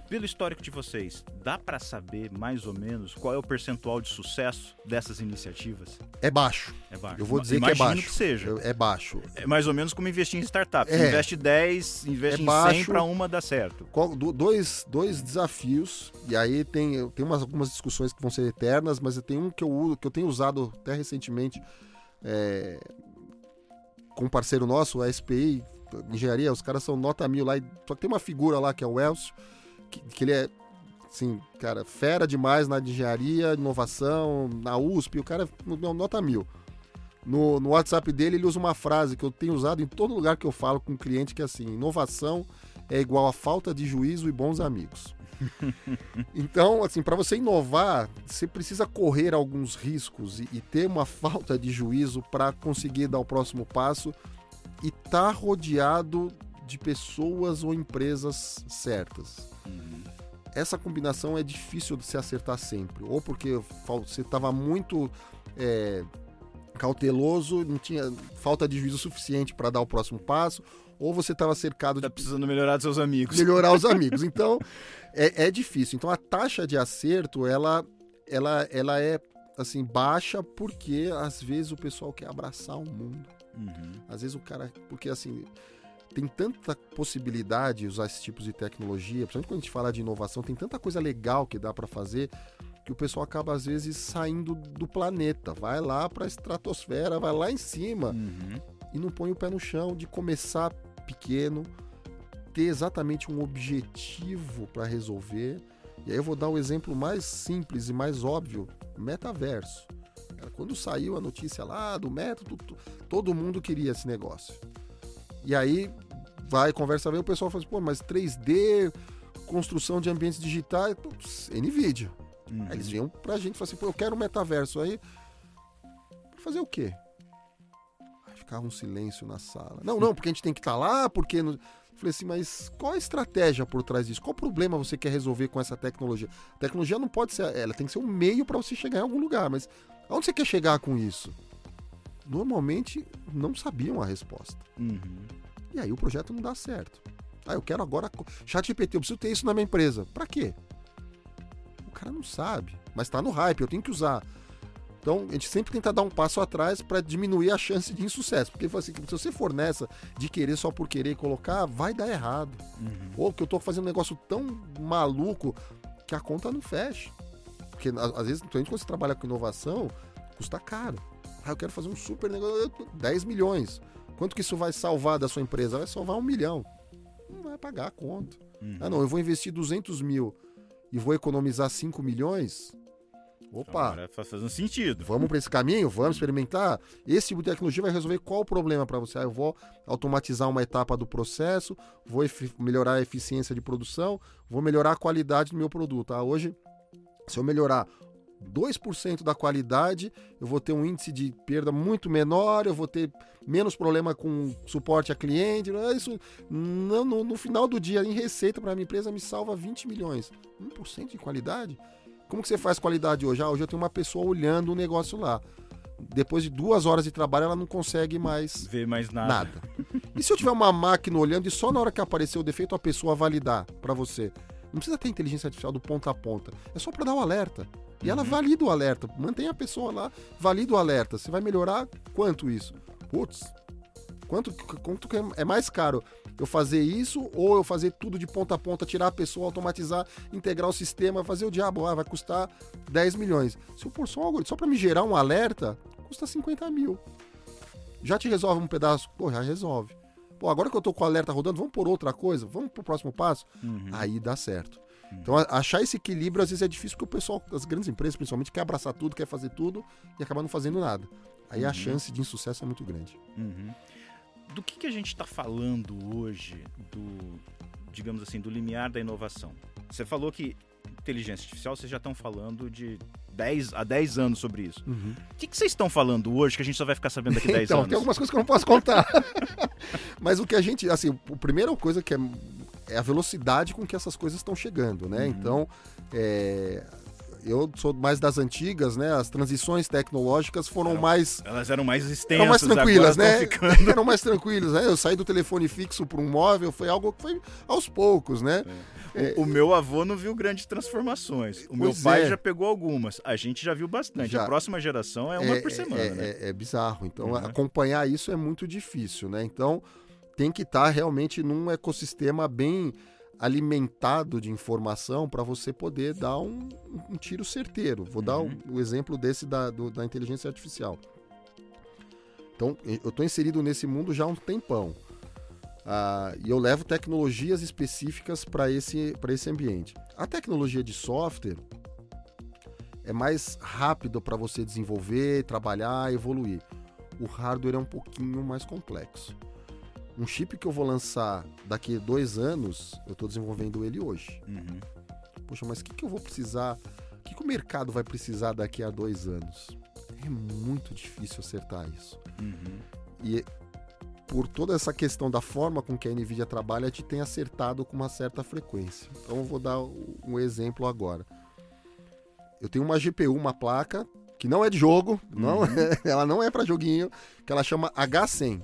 Pelo histórico de vocês, dá para saber mais ou menos qual é o percentual de sucesso dessas iniciativas? É baixo. É baixo. Eu vou dizer que é Imagino baixo. que seja. É baixo. É mais ou menos como investir em startup. É. investe 10, investe É em 100 baixo. para uma dar certo. Dois, dois desafios, e aí tem, tem umas, algumas discussões que vão ser eternas, mas eu tenho um que eu, que eu tenho usado até recentemente é, com um parceiro nosso, a SPI, engenharia, os caras são nota mil lá, e- só que tem uma figura lá que é o Elcio, que, que ele é, assim, cara, fera demais na engenharia, inovação, na USP, o cara é no- nota mil. No, no WhatsApp dele, ele usa uma frase que eu tenho usado em todo lugar que eu falo com um cliente, que é assim, inovação é igual a falta de juízo e bons amigos. então, assim, para você inovar, você precisa correr alguns riscos e, e ter uma falta de juízo para conseguir dar o próximo passo e estar rodeado de pessoas ou empresas certas. Essa combinação é difícil de se acertar sempre, ou porque você estava muito é, cauteloso, não tinha falta de juízo suficiente para dar o próximo passo, ou você estava cercado Tá de precisando melhorar seus amigos. melhorar os amigos. Então, é, é difícil. Então, a taxa de acerto, ela, ela, ela é assim baixa porque às vezes o pessoal quer abraçar o mundo. Uhum. Às vezes o cara, porque assim, tem tanta possibilidade de usar esses tipos de tecnologia, principalmente quando a gente fala de inovação, tem tanta coisa legal que dá para fazer que o pessoal acaba às vezes saindo do planeta, vai lá para a estratosfera, vai lá em cima Uhum. e não põe o pé no chão de começar pequeno, ter exatamente um objetivo para resolver. E aí eu vou dar o exemplo mais simples e mais óbvio, metaverso. Cara, Quando saiu a notícia lá do método, todo mundo queria esse negócio. E aí vai, conversa vem, o pessoal fala assim, pô, mas 3D, construção de ambientes digitais, putz, NVIDIA. Uhum. Aí eles vinham pra gente e falaram assim, pô, eu quero um metaverso. Aí, pra fazer o quê? Aí ficava um silêncio na sala. Não, não, porque a gente tem que estar lá, porque... no- Falei assim, mas qual a estratégia por trás disso? Qual problema você quer resolver com essa tecnologia? A tecnologia não pode ser... Ela tem que ser um meio para você chegar em algum lugar, mas aonde você quer chegar com isso? Normalmente, não sabiam a resposta. Uhum. E aí o projeto não dá certo. Ah, eu quero agora. Chat GPT, eu preciso ter isso na minha empresa. Pra quê? O cara não sabe, mas tá no hype, eu tenho que usar. Então, a gente sempre tenta dar um passo atrás para diminuir a chance de insucesso. Porque assim, se você for nessa de querer só por querer colocar, vai dar errado. Uhum. Ou que eu tô fazendo um negócio tão maluco que a conta não fecha. Porque às vezes, principalmente quando você trabalha com inovação, custa caro. Ah, eu quero fazer um super negócio, eu tô- 10 milhões. Quanto que isso vai salvar da sua empresa? Vai salvar um milhão. Não vai pagar a conta. Uhum. Ah, não, eu vou investir 200 mil e vou economizar 5 milhões? Opa, Agora faz fazendo sentido. vamos para esse caminho? Vamos experimentar? Esse tipo de tecnologia vai resolver qual o problema para você? Ah, eu vou automatizar uma etapa do processo, vou melhorar a eficiência de produção, vou melhorar a qualidade do meu produto. Ah, hoje, se eu melhorar 2% da qualidade, eu vou ter um índice de perda muito menor, eu vou ter menos problema com suporte a cliente. Isso no, no, no final do dia, em receita para a minha empresa, me salva 20 milhões. 1% de qualidade? Como que você faz qualidade hoje? Ah, hoje eu tenho uma pessoa olhando o negócio lá. Depois de duas horas de trabalho, ela não consegue mais ver mais nada. nada. E se eu tiver uma máquina olhando e só na hora que aparecer o defeito a pessoa validar para você? Não precisa ter inteligência artificial do ponta a ponta. É só para dar o um alerta. E ela uhum. valida o alerta. Mantém a pessoa lá, valida o alerta. Você vai melhorar quanto isso? Putz, quanto, quanto é mais caro eu fazer isso ou eu fazer tudo de ponta a ponta, tirar a pessoa, automatizar, integrar o sistema, fazer o diabo? Ah, vai custar 10 milhões. Se eu pôr só um algoritmo, só para me gerar um alerta, custa 50 mil. Já te resolve um pedaço? Pô, já resolve. Pô, agora que eu tô com o alerta rodando, vamos por outra coisa? Vamos pro próximo passo? Uhum. Aí dá certo. Então, achar esse equilíbrio às vezes é difícil porque o pessoal, as grandes empresas principalmente, quer abraçar tudo, quer fazer tudo e acaba não fazendo nada. Aí uhum. a chance de insucesso é muito grande. Uhum. Do que, que a gente está falando hoje do, digamos assim, do limiar da inovação? Você falou que inteligência artificial, vocês já estão falando de 10 a 10 anos sobre isso. Uhum. O que, que vocês estão falando hoje que a gente só vai ficar sabendo daqui a 10 então, anos? Tem algumas coisas que eu não posso contar. Mas o que a gente, assim, a primeira coisa que é é a velocidade com que essas coisas estão chegando, né? Uhum. Então, é, eu sou mais das antigas, né? As transições tecnológicas foram eram, mais. Elas eram mais extensas, eram mais tranquilas, né? Ficando... eram mais tranquilas, né? Eu saí do telefone fixo para um móvel, foi algo que foi aos poucos, né? É. O, o, meu avô não viu grandes transformações. O meu pai é. já pegou algumas. A gente já viu bastante. Já. A próxima geração é uma é, por semana, é, né? É, é bizarro. Então, uhum. acompanhar isso é muito difícil, né? Então, tem que estar tá realmente num ecossistema bem alimentado de informação para você poder dar um, um, tiro certeiro. Vou uhum. dar o exemplo desse da, do, da inteligência artificial. Então, eu estou inserido nesse mundo já há um tempão. Ah, e eu levo tecnologias específicas para esse, esse ambiente. A tecnologia de software é mais rápido para você desenvolver, trabalhar, evoluir. O hardware é um pouquinho mais complexo. Um chip que eu vou lançar daqui a dois anos, eu estou desenvolvendo ele hoje. Uhum. Poxa, mas o que, que eu vou precisar? O que, que o mercado vai precisar daqui a dois anos? É muito difícil acertar isso. Uhum. E por toda essa questão da forma com que a Nvidia trabalha, gente tem acertado com uma certa frequência. Então eu vou dar um exemplo agora. Eu tenho uma GPU, uma placa, que não é de jogo, uhum. não, ela não é para joguinho, que ela chama H100.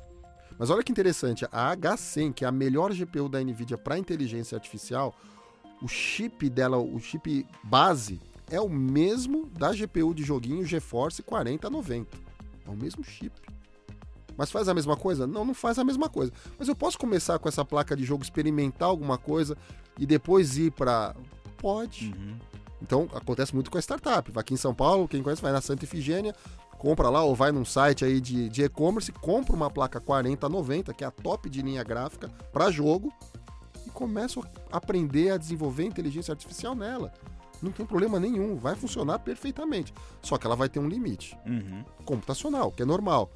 Mas olha que interessante, a H100, que é a melhor GPU da Nvidia para inteligência artificial, o chip dela, o chip base, é o mesmo da GPU de joguinho GeForce 4090. É o mesmo chip. Mas faz a mesma coisa? Não, não faz a mesma coisa. Mas eu posso começar com essa placa de jogo, experimentar alguma coisa e depois ir para. Pode. Uhum. Então acontece muito com a startup. Aqui em São Paulo, quem conhece vai na Santa Ifigênia, compra lá ou vai num site aí de, de e-commerce, compra uma placa 4090, que é a top de linha gráfica para jogo, e começa a aprender a desenvolver inteligência artificial nela. Não tem problema nenhum, vai funcionar perfeitamente. Só que ela vai ter um limite uhum. computacional, que é normal.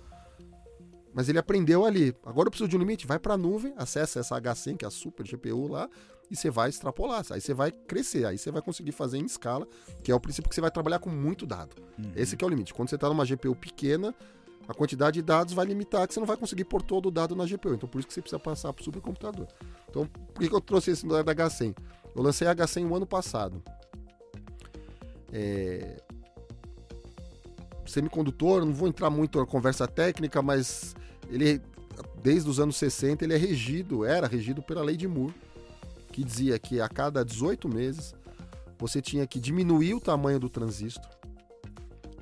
Mas ele aprendeu ali. Agora eu preciso de um limite, vai para a nuvem, acessa essa H100, que é a super GPU lá, e você vai extrapolar. Aí você vai crescer, aí você vai conseguir fazer em escala, que é o princípio que você vai trabalhar com muito dado. Uhum. Esse é o limite. Quando você está numa GPU pequena, a quantidade de dados vai limitar, que você não vai conseguir pôr todo o dado na GPU. Então por isso que você precisa passar para o supercomputador. Então por que, que eu trouxe esse da H100? Eu lancei a H100 o ano passado. É... Semicondutor, não vou entrar muito na conversa técnica, mas ele desde os anos 60 ele é regido, era regido pela lei de Moore que dizia que a cada 18 meses você tinha que diminuir o tamanho do transistor,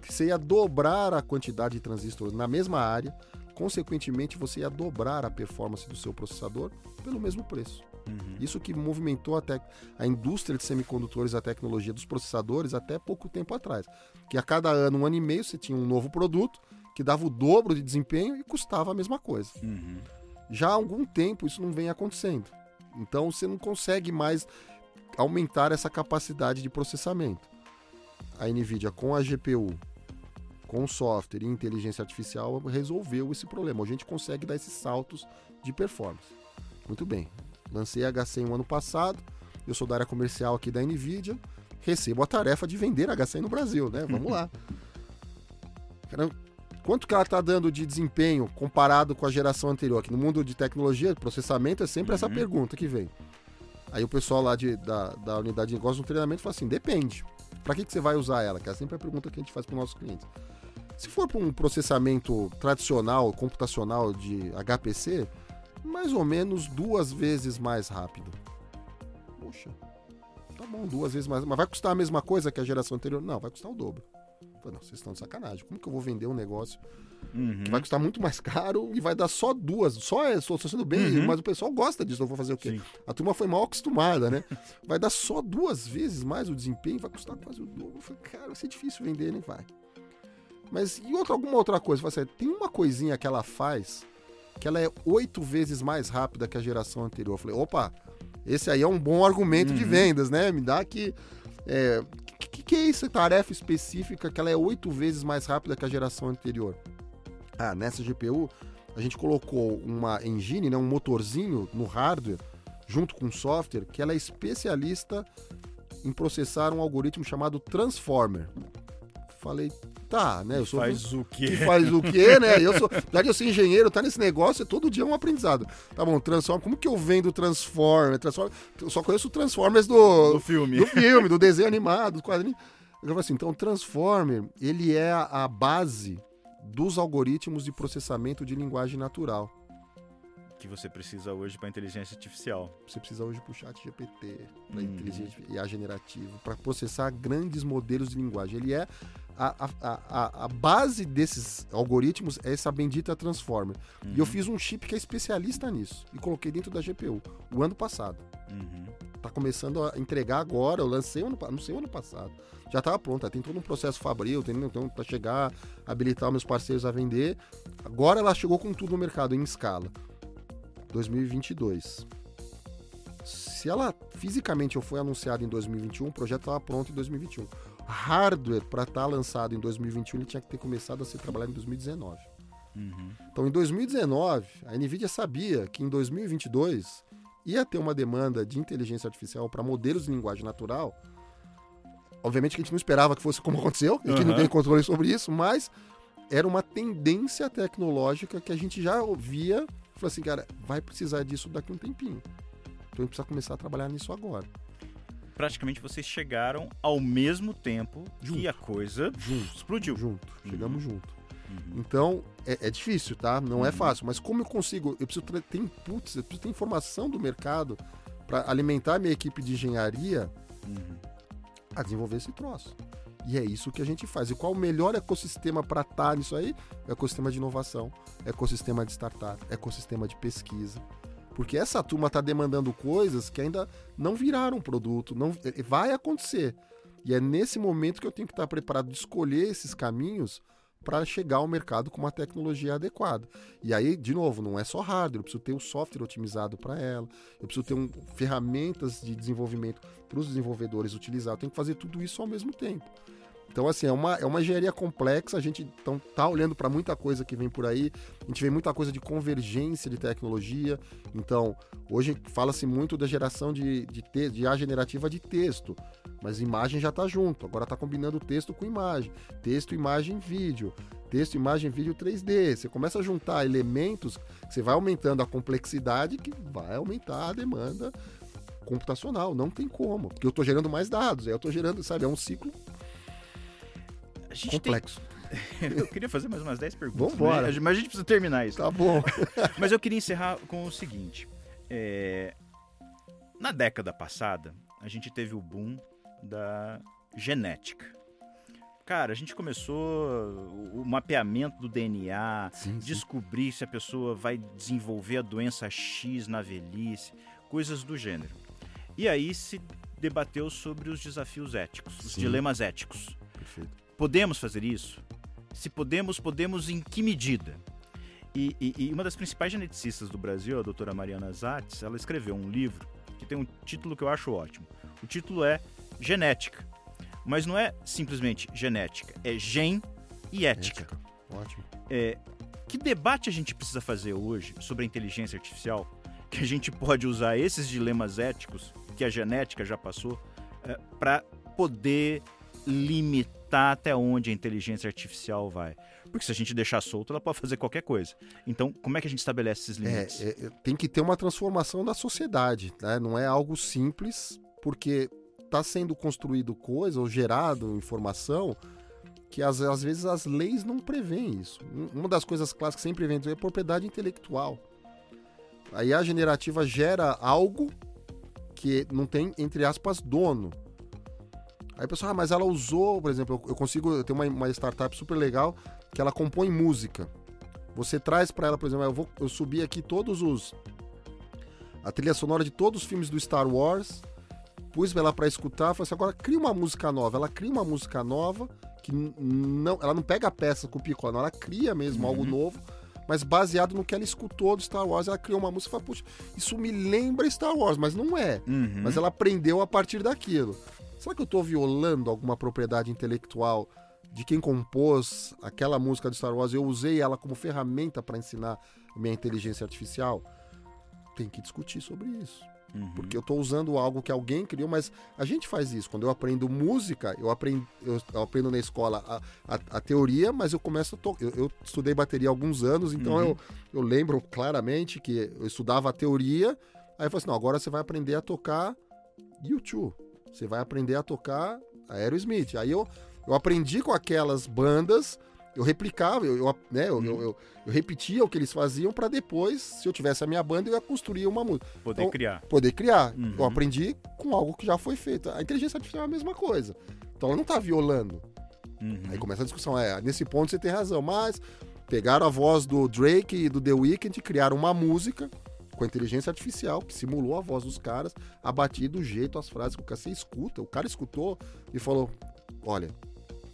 que você ia dobrar a quantidade de transistores na mesma área, consequentemente você ia dobrar a performance do seu processador pelo mesmo preço. Uhum. Isso que movimentou até a indústria de semicondutores, a tecnologia dos processadores até pouco tempo atrás. Que a cada ano, um ano e meio, você tinha um novo produto que dava o dobro de desempenho e custava a mesma coisa. Uhum. Já há algum tempo isso não vem acontecendo. Então você não consegue mais aumentar essa capacidade de processamento. A Nvidia com a GPU, com software e inteligência artificial resolveu esse problema. A gente consegue dar esses saltos de performance. Muito bem. Lancei a H100 ano passado. Eu sou da área comercial aqui da Nvidia. recebo a tarefa de vender HCI no Brasil, né? Vamos lá. Quanto que ela está dando de desempenho comparado com a geração anterior? Aqui no mundo de tecnologia, processamento, é sempre uhum. essa pergunta que vem. Aí o pessoal lá de, da, da unidade de negócio no treinamento fala assim: depende. Para que, que você vai usar ela? Que é sempre a pergunta que a gente faz para os nossos clientes. Se for para um processamento tradicional, computacional de HPC, mais ou menos duas vezes mais rápido. Poxa, tá bom, duas vezes mais. Mas vai custar a mesma coisa que a geração anterior? Não, vai custar o dobro. Falei, não, vocês estão de sacanagem. Como que eu vou vender um negócio uhum. que vai custar muito mais caro e vai dar só duas? Só é, estou sendo bem, uhum. mas o pessoal gosta disso, eu vou fazer o quê? Sim. A turma foi mal acostumada, né? vai dar só duas vezes mais o desempenho, vai custar quase o dobro. Eu falei, cara, vai ser difícil vender, nem vai. Mas e outra, alguma outra coisa? Você, tem uma coisinha que ela faz que ela é oito vezes mais rápida que a geração anterior. Eu falei, opa, esse aí é um bom argumento uhum. de vendas, né? Me dá que. É, que, que é essa tarefa específica que ela é oito vezes mais rápida que a geração anterior? Ah, nessa GPU, a gente colocou uma engine, né, um motorzinho no hardware, junto com software, que ela é especialista em processar um algoritmo chamado Transformer. Falei, tá, né? Eu sou faz o quê? Que faz o quê, né? Eu sou, já que eu sou engenheiro, tá nesse negócio, todo dia é um aprendizado. Tá bom, Transform, como que eu vendo Transformer? Transform, eu só conheço Transformers do, do filme, do filme, do desenho animado, do quadrinho. Eu falo assim, então o Transformer, ele é a base dos algoritmos de processamento de linguagem natural que você precisa hoje para inteligência artificial. Você precisa hoje para o chat GPT, para uhum. inteligência IA generativa, para processar grandes modelos de linguagem. Ele é a, a, a, a, base desses algoritmos é essa bendita Transformer. Uhum. E eu uhum. fiz um chip que é especialista nisso e coloquei dentro da GPU o ano passado. Uhum. Tá começando a entregar agora, eu lancei ano, não sei ano passado. Já estava pronta, tem todo um processo fabril, tem então para chegar, habilitar meus parceiros a vender. Agora ela chegou com tudo no mercado em escala. 2022. Se ela fisicamente foi anunciada em 2021, o projeto estava pronto em 2021. Hardware para estar tá lançado em 2021 ele tinha que ter começado a ser trabalhado em 2019. Uhum. Então, em 2019, a Nvidia sabia que em 2022 ia ter uma demanda de inteligência artificial para modelos de linguagem natural. Obviamente que a gente não esperava que fosse como aconteceu, a gente uhum. não tem controle sobre isso, mas era uma tendência tecnológica que a gente já ouvia Falei assim, cara, vai precisar disso daqui a um tempinho. Então a gente precisa começar a trabalhar nisso agora. Praticamente vocês chegaram ao mesmo tempo junto. e a coisa junto. explodiu. Junto, chegamos uhum. junto. Uhum. Então, é, é, difícil, tá? Não é uhum. é fácil. Mas como eu consigo, eu preciso ter inputs, eu preciso ter informação do mercado para alimentar a minha equipe de engenharia uhum. a desenvolver esse troço. E é isso que a gente faz. E qual o melhor ecossistema para estar tá nisso aí? Ecossistema de inovação, ecossistema de startup, ecossistema de pesquisa. Porque essa turma está demandando coisas que ainda não viraram produto, não vai acontecer. E é nesse momento que eu tenho que estar preparado de escolher esses caminhos para chegar ao mercado com uma tecnologia adequada. E aí, de novo, não é só hardware, eu preciso ter o software otimizado para ela, eu preciso ter um, ferramentas de desenvolvimento para os desenvolvedores utilizar, eu tenho que fazer tudo isso ao mesmo tempo. Então, assim, é uma, é uma engenharia complexa, a gente então, tá olhando para muita coisa que vem por aí, a gente vê muita coisa de convergência de tecnologia. Então, hoje fala-se muito da geração de, de, te, de A generativa de texto, mas imagem já está junto, agora está combinando texto com imagem, texto, imagem, vídeo, texto, imagem, vídeo 3D. Você começa a juntar elementos, você vai aumentando a complexidade que vai aumentar a demanda computacional, não tem como, porque eu estou gerando mais dados, eu estou gerando, sabe, é um ciclo complexo. Tem... eu queria fazer mais umas 10 perguntas. Vamos né? Mas a gente precisa terminar isso. Tá bom. mas eu queria encerrar com o seguinte. É... Na década passada, a gente teve o boom da genética. Cara, a gente começou o mapeamento do DNA, sim, descobrir sim. se a pessoa vai desenvolver a doença X na velhice, coisas do gênero. E aí se debateu sobre os desafios éticos, os sim. dilemas éticos. Perfeito. Podemos fazer isso? Se podemos, podemos em que medida? E, e, e, uma das principais geneticistas do Brasil, a doutora Mariana Zatz, ela escreveu um livro que tem um título que eu acho ótimo. O título é Genética. Mas não é simplesmente genética, é gen e ética. ética. Ótimo. É, que debate a gente precisa fazer hoje sobre a inteligência artificial? Que a gente pode usar esses dilemas éticos que a genética já passou é, para poder limitar até onde a inteligência artificial vai? Porque se a gente deixar solto, ela pode fazer qualquer coisa. Então, como é que a gente estabelece esses limites? É, é, tem que ter uma transformação da sociedade, né? Não é algo simples, porque está sendo construído coisa ou gerado informação que às, às vezes as leis não prevêem isso. Uma das coisas clássicas que sempre vem é propriedade intelectual. A IA generativa gera algo que não tem, entre aspas, dono. Aí o pessoal, ah, mas ela usou, por exemplo, eu consigo, eu tenho uma, uma startup super legal que ela compõe música. Você traz para ela, por exemplo, eu vou eu subi aqui todos os a trilha sonora de todos os filmes do Star Wars, pus ela para escutar, falei assim, agora cria uma música nova. Ela cria uma música nova que não, ela não pega a peça com o pico, ela cria mesmo uhum. algo novo, mas baseado no que ela escutou do Star Wars, ela criou uma música e fala, puxa, isso me lembra Star Wars, mas não é. Uhum. Mas ela aprendeu a partir daquilo. Será que eu estou violando alguma propriedade intelectual de quem compôs aquela música do Star Wars, eu usei ela como ferramenta para ensinar minha inteligência artificial? Tem que discutir sobre isso. Uhum. Porque eu estou usando algo que alguém criou, mas a gente faz isso. Quando eu aprendo música, eu aprendo, eu, aprendo na escola a, a, a teoria, mas eu começo a tocar. Eu, eu, estudei bateria há alguns anos, então uhum. eu, eu lembro claramente que eu estudava a teoria. Aí eu falei assim: não, agora você vai aprender a tocar YouTube. Você vai aprender a tocar Aerosmith. Aí eu eu aprendi com aquelas bandas, eu replicava, eu, eu né, eu, eu, eu, eu, repetia o que eles faziam para depois, se eu tivesse a minha banda, eu ia construir uma música. Poder então, criar. Poder criar. Uhum. Eu aprendi com algo que já foi feito. A inteligência artificial é a mesma coisa. Então ela não tá violando. Uhum. Aí começa a discussão, é, nesse ponto você tem razão, mas pegaram a voz do Drake e do The Weeknd, criaram uma música com a inteligência artificial, que simulou a voz dos caras, a batida, o jeito, as frases que o cara você escuta. O cara escutou e falou: Olha,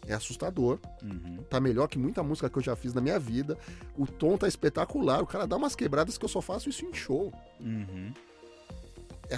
é assustador. Uhum. Tá melhor que muita música que eu já fiz na minha vida. O tom tá espetacular. O cara dá umas quebradas que eu só faço isso em show. Uhum. É,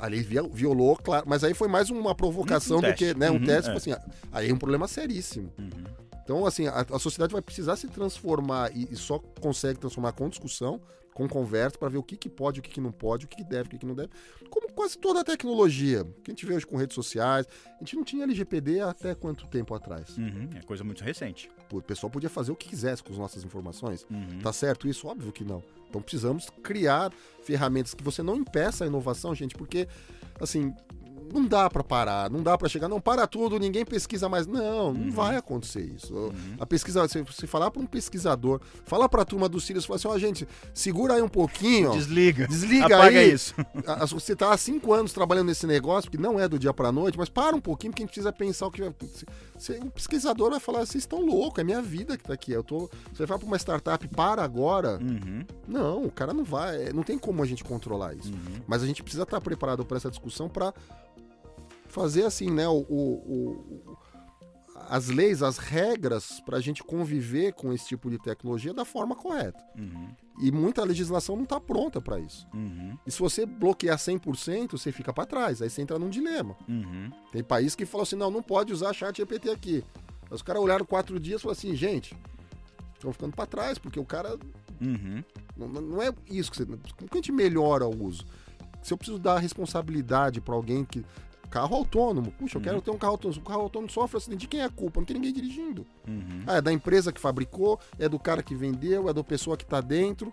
ali violou, claro. Mas aí foi mais uma provocação um do que né, um uhum, teste. É. Tipo assim, aí é um problema seríssimo. Uhum. Então, assim, a, a, sociedade vai precisar se transformar e, e, só consegue transformar com discussão, com conversa, para ver o que, que pode, o que, que não pode, o que, que deve, o que, que não deve. Como quase toda a tecnologia que a gente vê hoje com redes sociais. A gente não tinha LGPD até quanto tempo atrás? Uhum, é coisa muito recente. O pessoal podia fazer o que quisesse com as nossas informações. Uhum. Tá certo isso? Óbvio que não. Então precisamos criar ferramentas que você não impeça a inovação, gente, porque, assim, não dá para parar, não dá para chegar, não para tudo, ninguém pesquisa mais. Não, não uhum. vai acontecer isso. Uhum. A pesquisa, se você falar para um pesquisador, falar para a turma dos Sirius, falar assim, ó, oh, gente, segura aí um pouquinho. Desliga. Desliga Apaga aí. isso. Você tá há cinco anos trabalhando nesse negócio, que não é do dia para noite, mas para um pouquinho, porque a gente precisa pensar o que vai. O pesquisador vai falar, vocês estão loucos, é minha vida que tá aqui. Eu tô. Você vai para uma startup, para agora. Uhum. Não, o cara não vai. Não tem como a gente controlar isso. Uhum. Mas a gente precisa estar preparado para essa discussão para fazer assim, né, o, o, o as leis, as regras para a gente conviver com esse tipo de tecnologia da forma correta. Uhum. E muita legislação não está pronta para isso. Uhum. E se você bloquear 100%, você fica para trás. Aí você entra num dilema. Uhum. Tem país que falam assim: não, não pode usar chat GPT aqui. Aí os caras olharam quatro dias e falaram assim: gente, estão ficando para trás, porque o cara. Uhum. Não, não, é isso que você. Como que a gente melhora o uso? Se eu preciso dar responsabilidade para alguém que carro autônomo. Puxa, eu uhum. quero ter um carro autônomo. O carro autônomo sofre acidente. De quem é a culpa? Não tem ninguém dirigindo. Uhum. Ah, é da empresa que fabricou, é do cara que vendeu, é da pessoa que está dentro.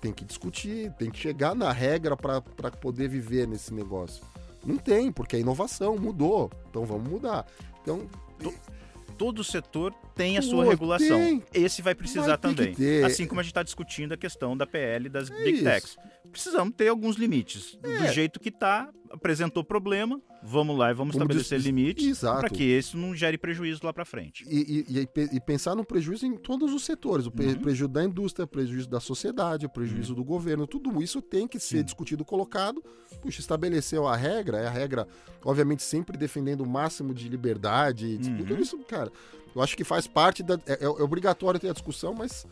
Tem que discutir, tem que chegar na regra para poder viver nesse negócio. Não tem, porque a inovação mudou. Então vamos mudar. Então. Todo setor tem a sua Pô, regulação. Tem. Esse vai precisar vai também. Assim como a gente está discutindo a questão da PL das é Big isso. Techs precisamos ter alguns limites. É. Do jeito que está, apresentou problema, vamos lá e vamos Como estabelecer limites para que isso não gere prejuízo lá para frente. E, e, e, pensar no prejuízo em todos os setores: o uhum. prejuízo da indústria, o prejuízo da sociedade, o prejuízo uhum. do governo. Tudo isso tem que ser Sim. discutido, colocado. Puxa, estabeleceu a regra, é a regra, obviamente, sempre defendendo o máximo de liberdade. Uhum. Tudo isso, cara, eu acho que faz parte da. É, é obrigatório ter a discussão, mas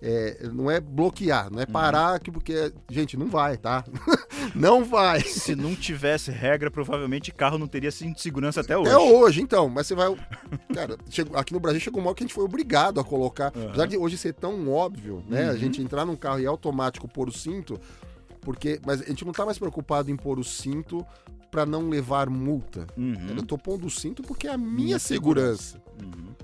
é, não é bloquear, não é parar, uhum. porque, gente, não vai, tá? não vai. Se não tivesse regra, provavelmente carro não teria cinto de segurança até hoje. Até hoje, então. Mas você vai. Cara, chegou, aqui no Brasil chegou uma hora que a gente foi obrigado a colocar. Uhum. Apesar de hoje ser tão óbvio, né? Uhum. A gente entrar num carro e automático pôr o cinto, porque. Mas a gente não tá mais preocupado em pôr o cinto para não levar multa. Uhum. Eu tô pondo o cinto porque é a minha, segurança. Uhum.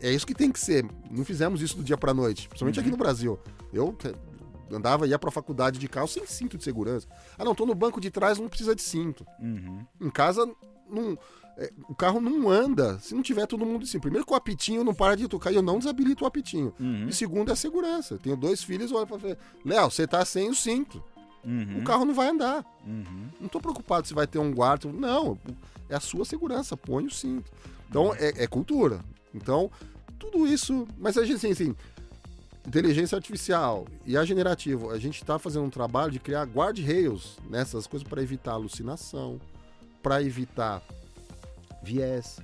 É isso que tem que ser. Não fizemos isso do dia pra noite, principalmente aqui no Brasil. Eu andava, ia pra faculdade de carro sem cinto de segurança. Ah, não, tô no banco de trás, não precisa de cinto. Uhum. Em casa, não, é, o carro não anda se não tiver todo mundo assim. Primeiro que o apitinho não para de tocar e eu não desabilito o apitinho. Uhum. E segundo é a segurança. Tenho dois filhos, olha ver. Léo, você tá sem o cinto. Uhum. O carro não vai andar. Uhum. Não tô preocupado se vai ter um guarda. Não, é a sua segurança, põe o cinto. Então, é, é cultura. Então, tudo isso. Mas a gente, assim, assim, inteligência artificial e a generativo, a gente está fazendo um trabalho de criar guardrails nessas coisas para evitar alucinação, para evitar viés.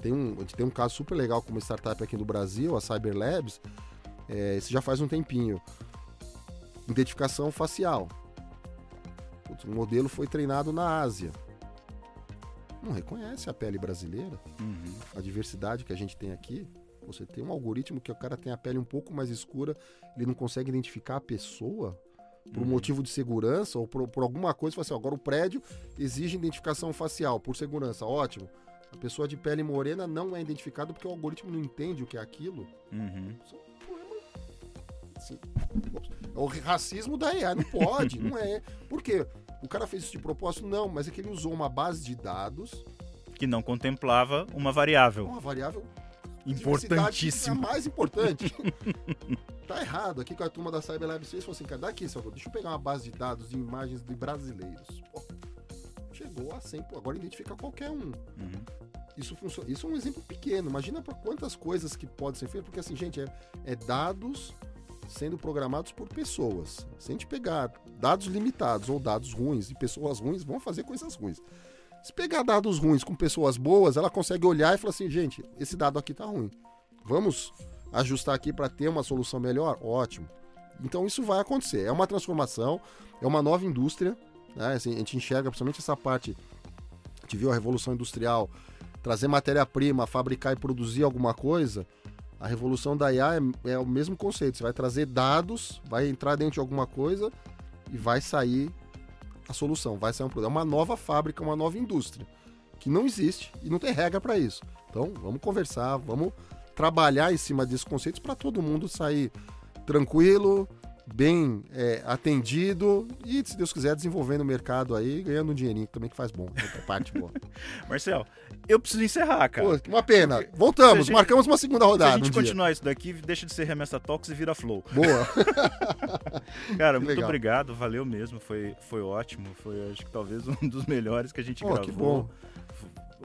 Tem um, a gente tem um caso super legal com uma startup aqui no Brasil, a Cyberlabs, é, isso já faz um tempinho. Identificação facial. Putz, o modelo foi treinado na Ásia. Não reconhece a pele brasileira, Uhum. a diversidade que a gente tem aqui. Você tem um algoritmo que o cara tem a pele um pouco mais escura, ele não consegue identificar a pessoa por um motivo de segurança ou por, por alguma coisa. Fala assim, ó, agora o prédio exige identificação facial por segurança. Ótimo. A pessoa de pele morena não é identificada porque o algoritmo não entende o que é aquilo. Uhum. Isso é um problema. assim, o racismo da AI, não pode, não é. Por quê? O cara fez isso de propósito? Não, mas é que ele usou uma base de dados, Que não contemplava uma variável uma variável importantíssima. É a mais importante. tá errado. Aqui com a turma da Cyberlab 6 falou assim, cara, daqui, Salvador, deixa eu pegar uma base de dados de imagens de brasileiros. Pô, chegou a 100, pô, agora identifica qualquer um. Uhum. Isso funciona. Isso é um exemplo pequeno. Imagina para quantas coisas que podem ser feitas, porque assim, gente, é, é dados sendo programados por pessoas. Se a gente pegar dados limitados ou dados ruins e pessoas ruins, vão fazer coisas ruins. Se pegar dados ruins com pessoas boas, ela consegue olhar e falar assim, gente, esse dado aqui tá ruim. Vamos ajustar aqui para ter uma solução melhor? Ótimo. Então isso vai acontecer. É uma transformação, é uma nova indústria. Né? Assim, a gente enxerga principalmente essa parte. A gente viu a revolução industrial trazer matéria-prima, fabricar e produzir alguma coisa. A revolução da IA é, é o mesmo conceito. Você vai trazer dados, vai entrar dentro de alguma coisa e vai sair a solução, vai sair um produto. É uma nova fábrica, uma nova indústria que não existe e não tem regra para isso. Então, vamos conversar, vamos trabalhar em cima desses conceitos para todo mundo sair tranquilo, bem é, atendido e, se Deus quiser, desenvolvendo o mercado aí, ganhando um dinheirinho também que faz bom. É parte boa. Marcel, eu preciso encerrar, cara. Pô, uma pena. Voltamos, Se gente- marcamos uma segunda Se rodada. a gente um dia. continuar isso daqui, deixa de ser Remessa Talks e vira Flow. Boa. Cara, Que muito legal. obrigado, valeu mesmo, foi, foi ótimo, foi acho que talvez um dos melhores que a gente Pô, gravou. que bom.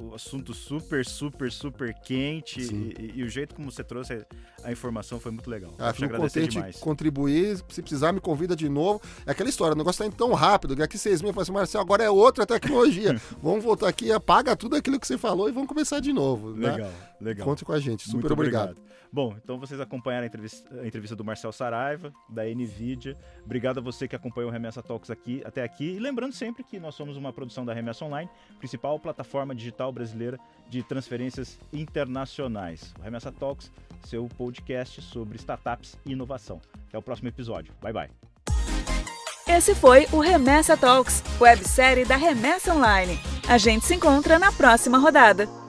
O assunto super, super, super quente e, e o jeito como você trouxe a informação foi muito legal. Ah, fico contente demais. de contribuir. Se precisar, me convida de novo. É aquela história, o negócio tá indo tão rápido que aqui seis meses eu assim, Marcelo, agora é outra tecnologia. vamos voltar aqui, apaga tudo aquilo que você falou e vamos começar de novo. né? Legal, legal. Conte com a gente. Super Muito obrigado. Bom, então vocês acompanharam a entrevista, a entrevista do Marcel Saraiva, da NVIDIA. Obrigado a você que acompanhou o Remessa Talks aqui, até aqui. E lembrando sempre que nós somos uma produção da Remessa Online, principal plataforma digital brasileira de transferências internacionais. O Remessa Talks, seu podcast sobre startups e inovação. Até o próximo episódio. Bye, bye. Esse foi o Remessa Talks, websérie da Remessa Online. A gente se encontra na próxima rodada.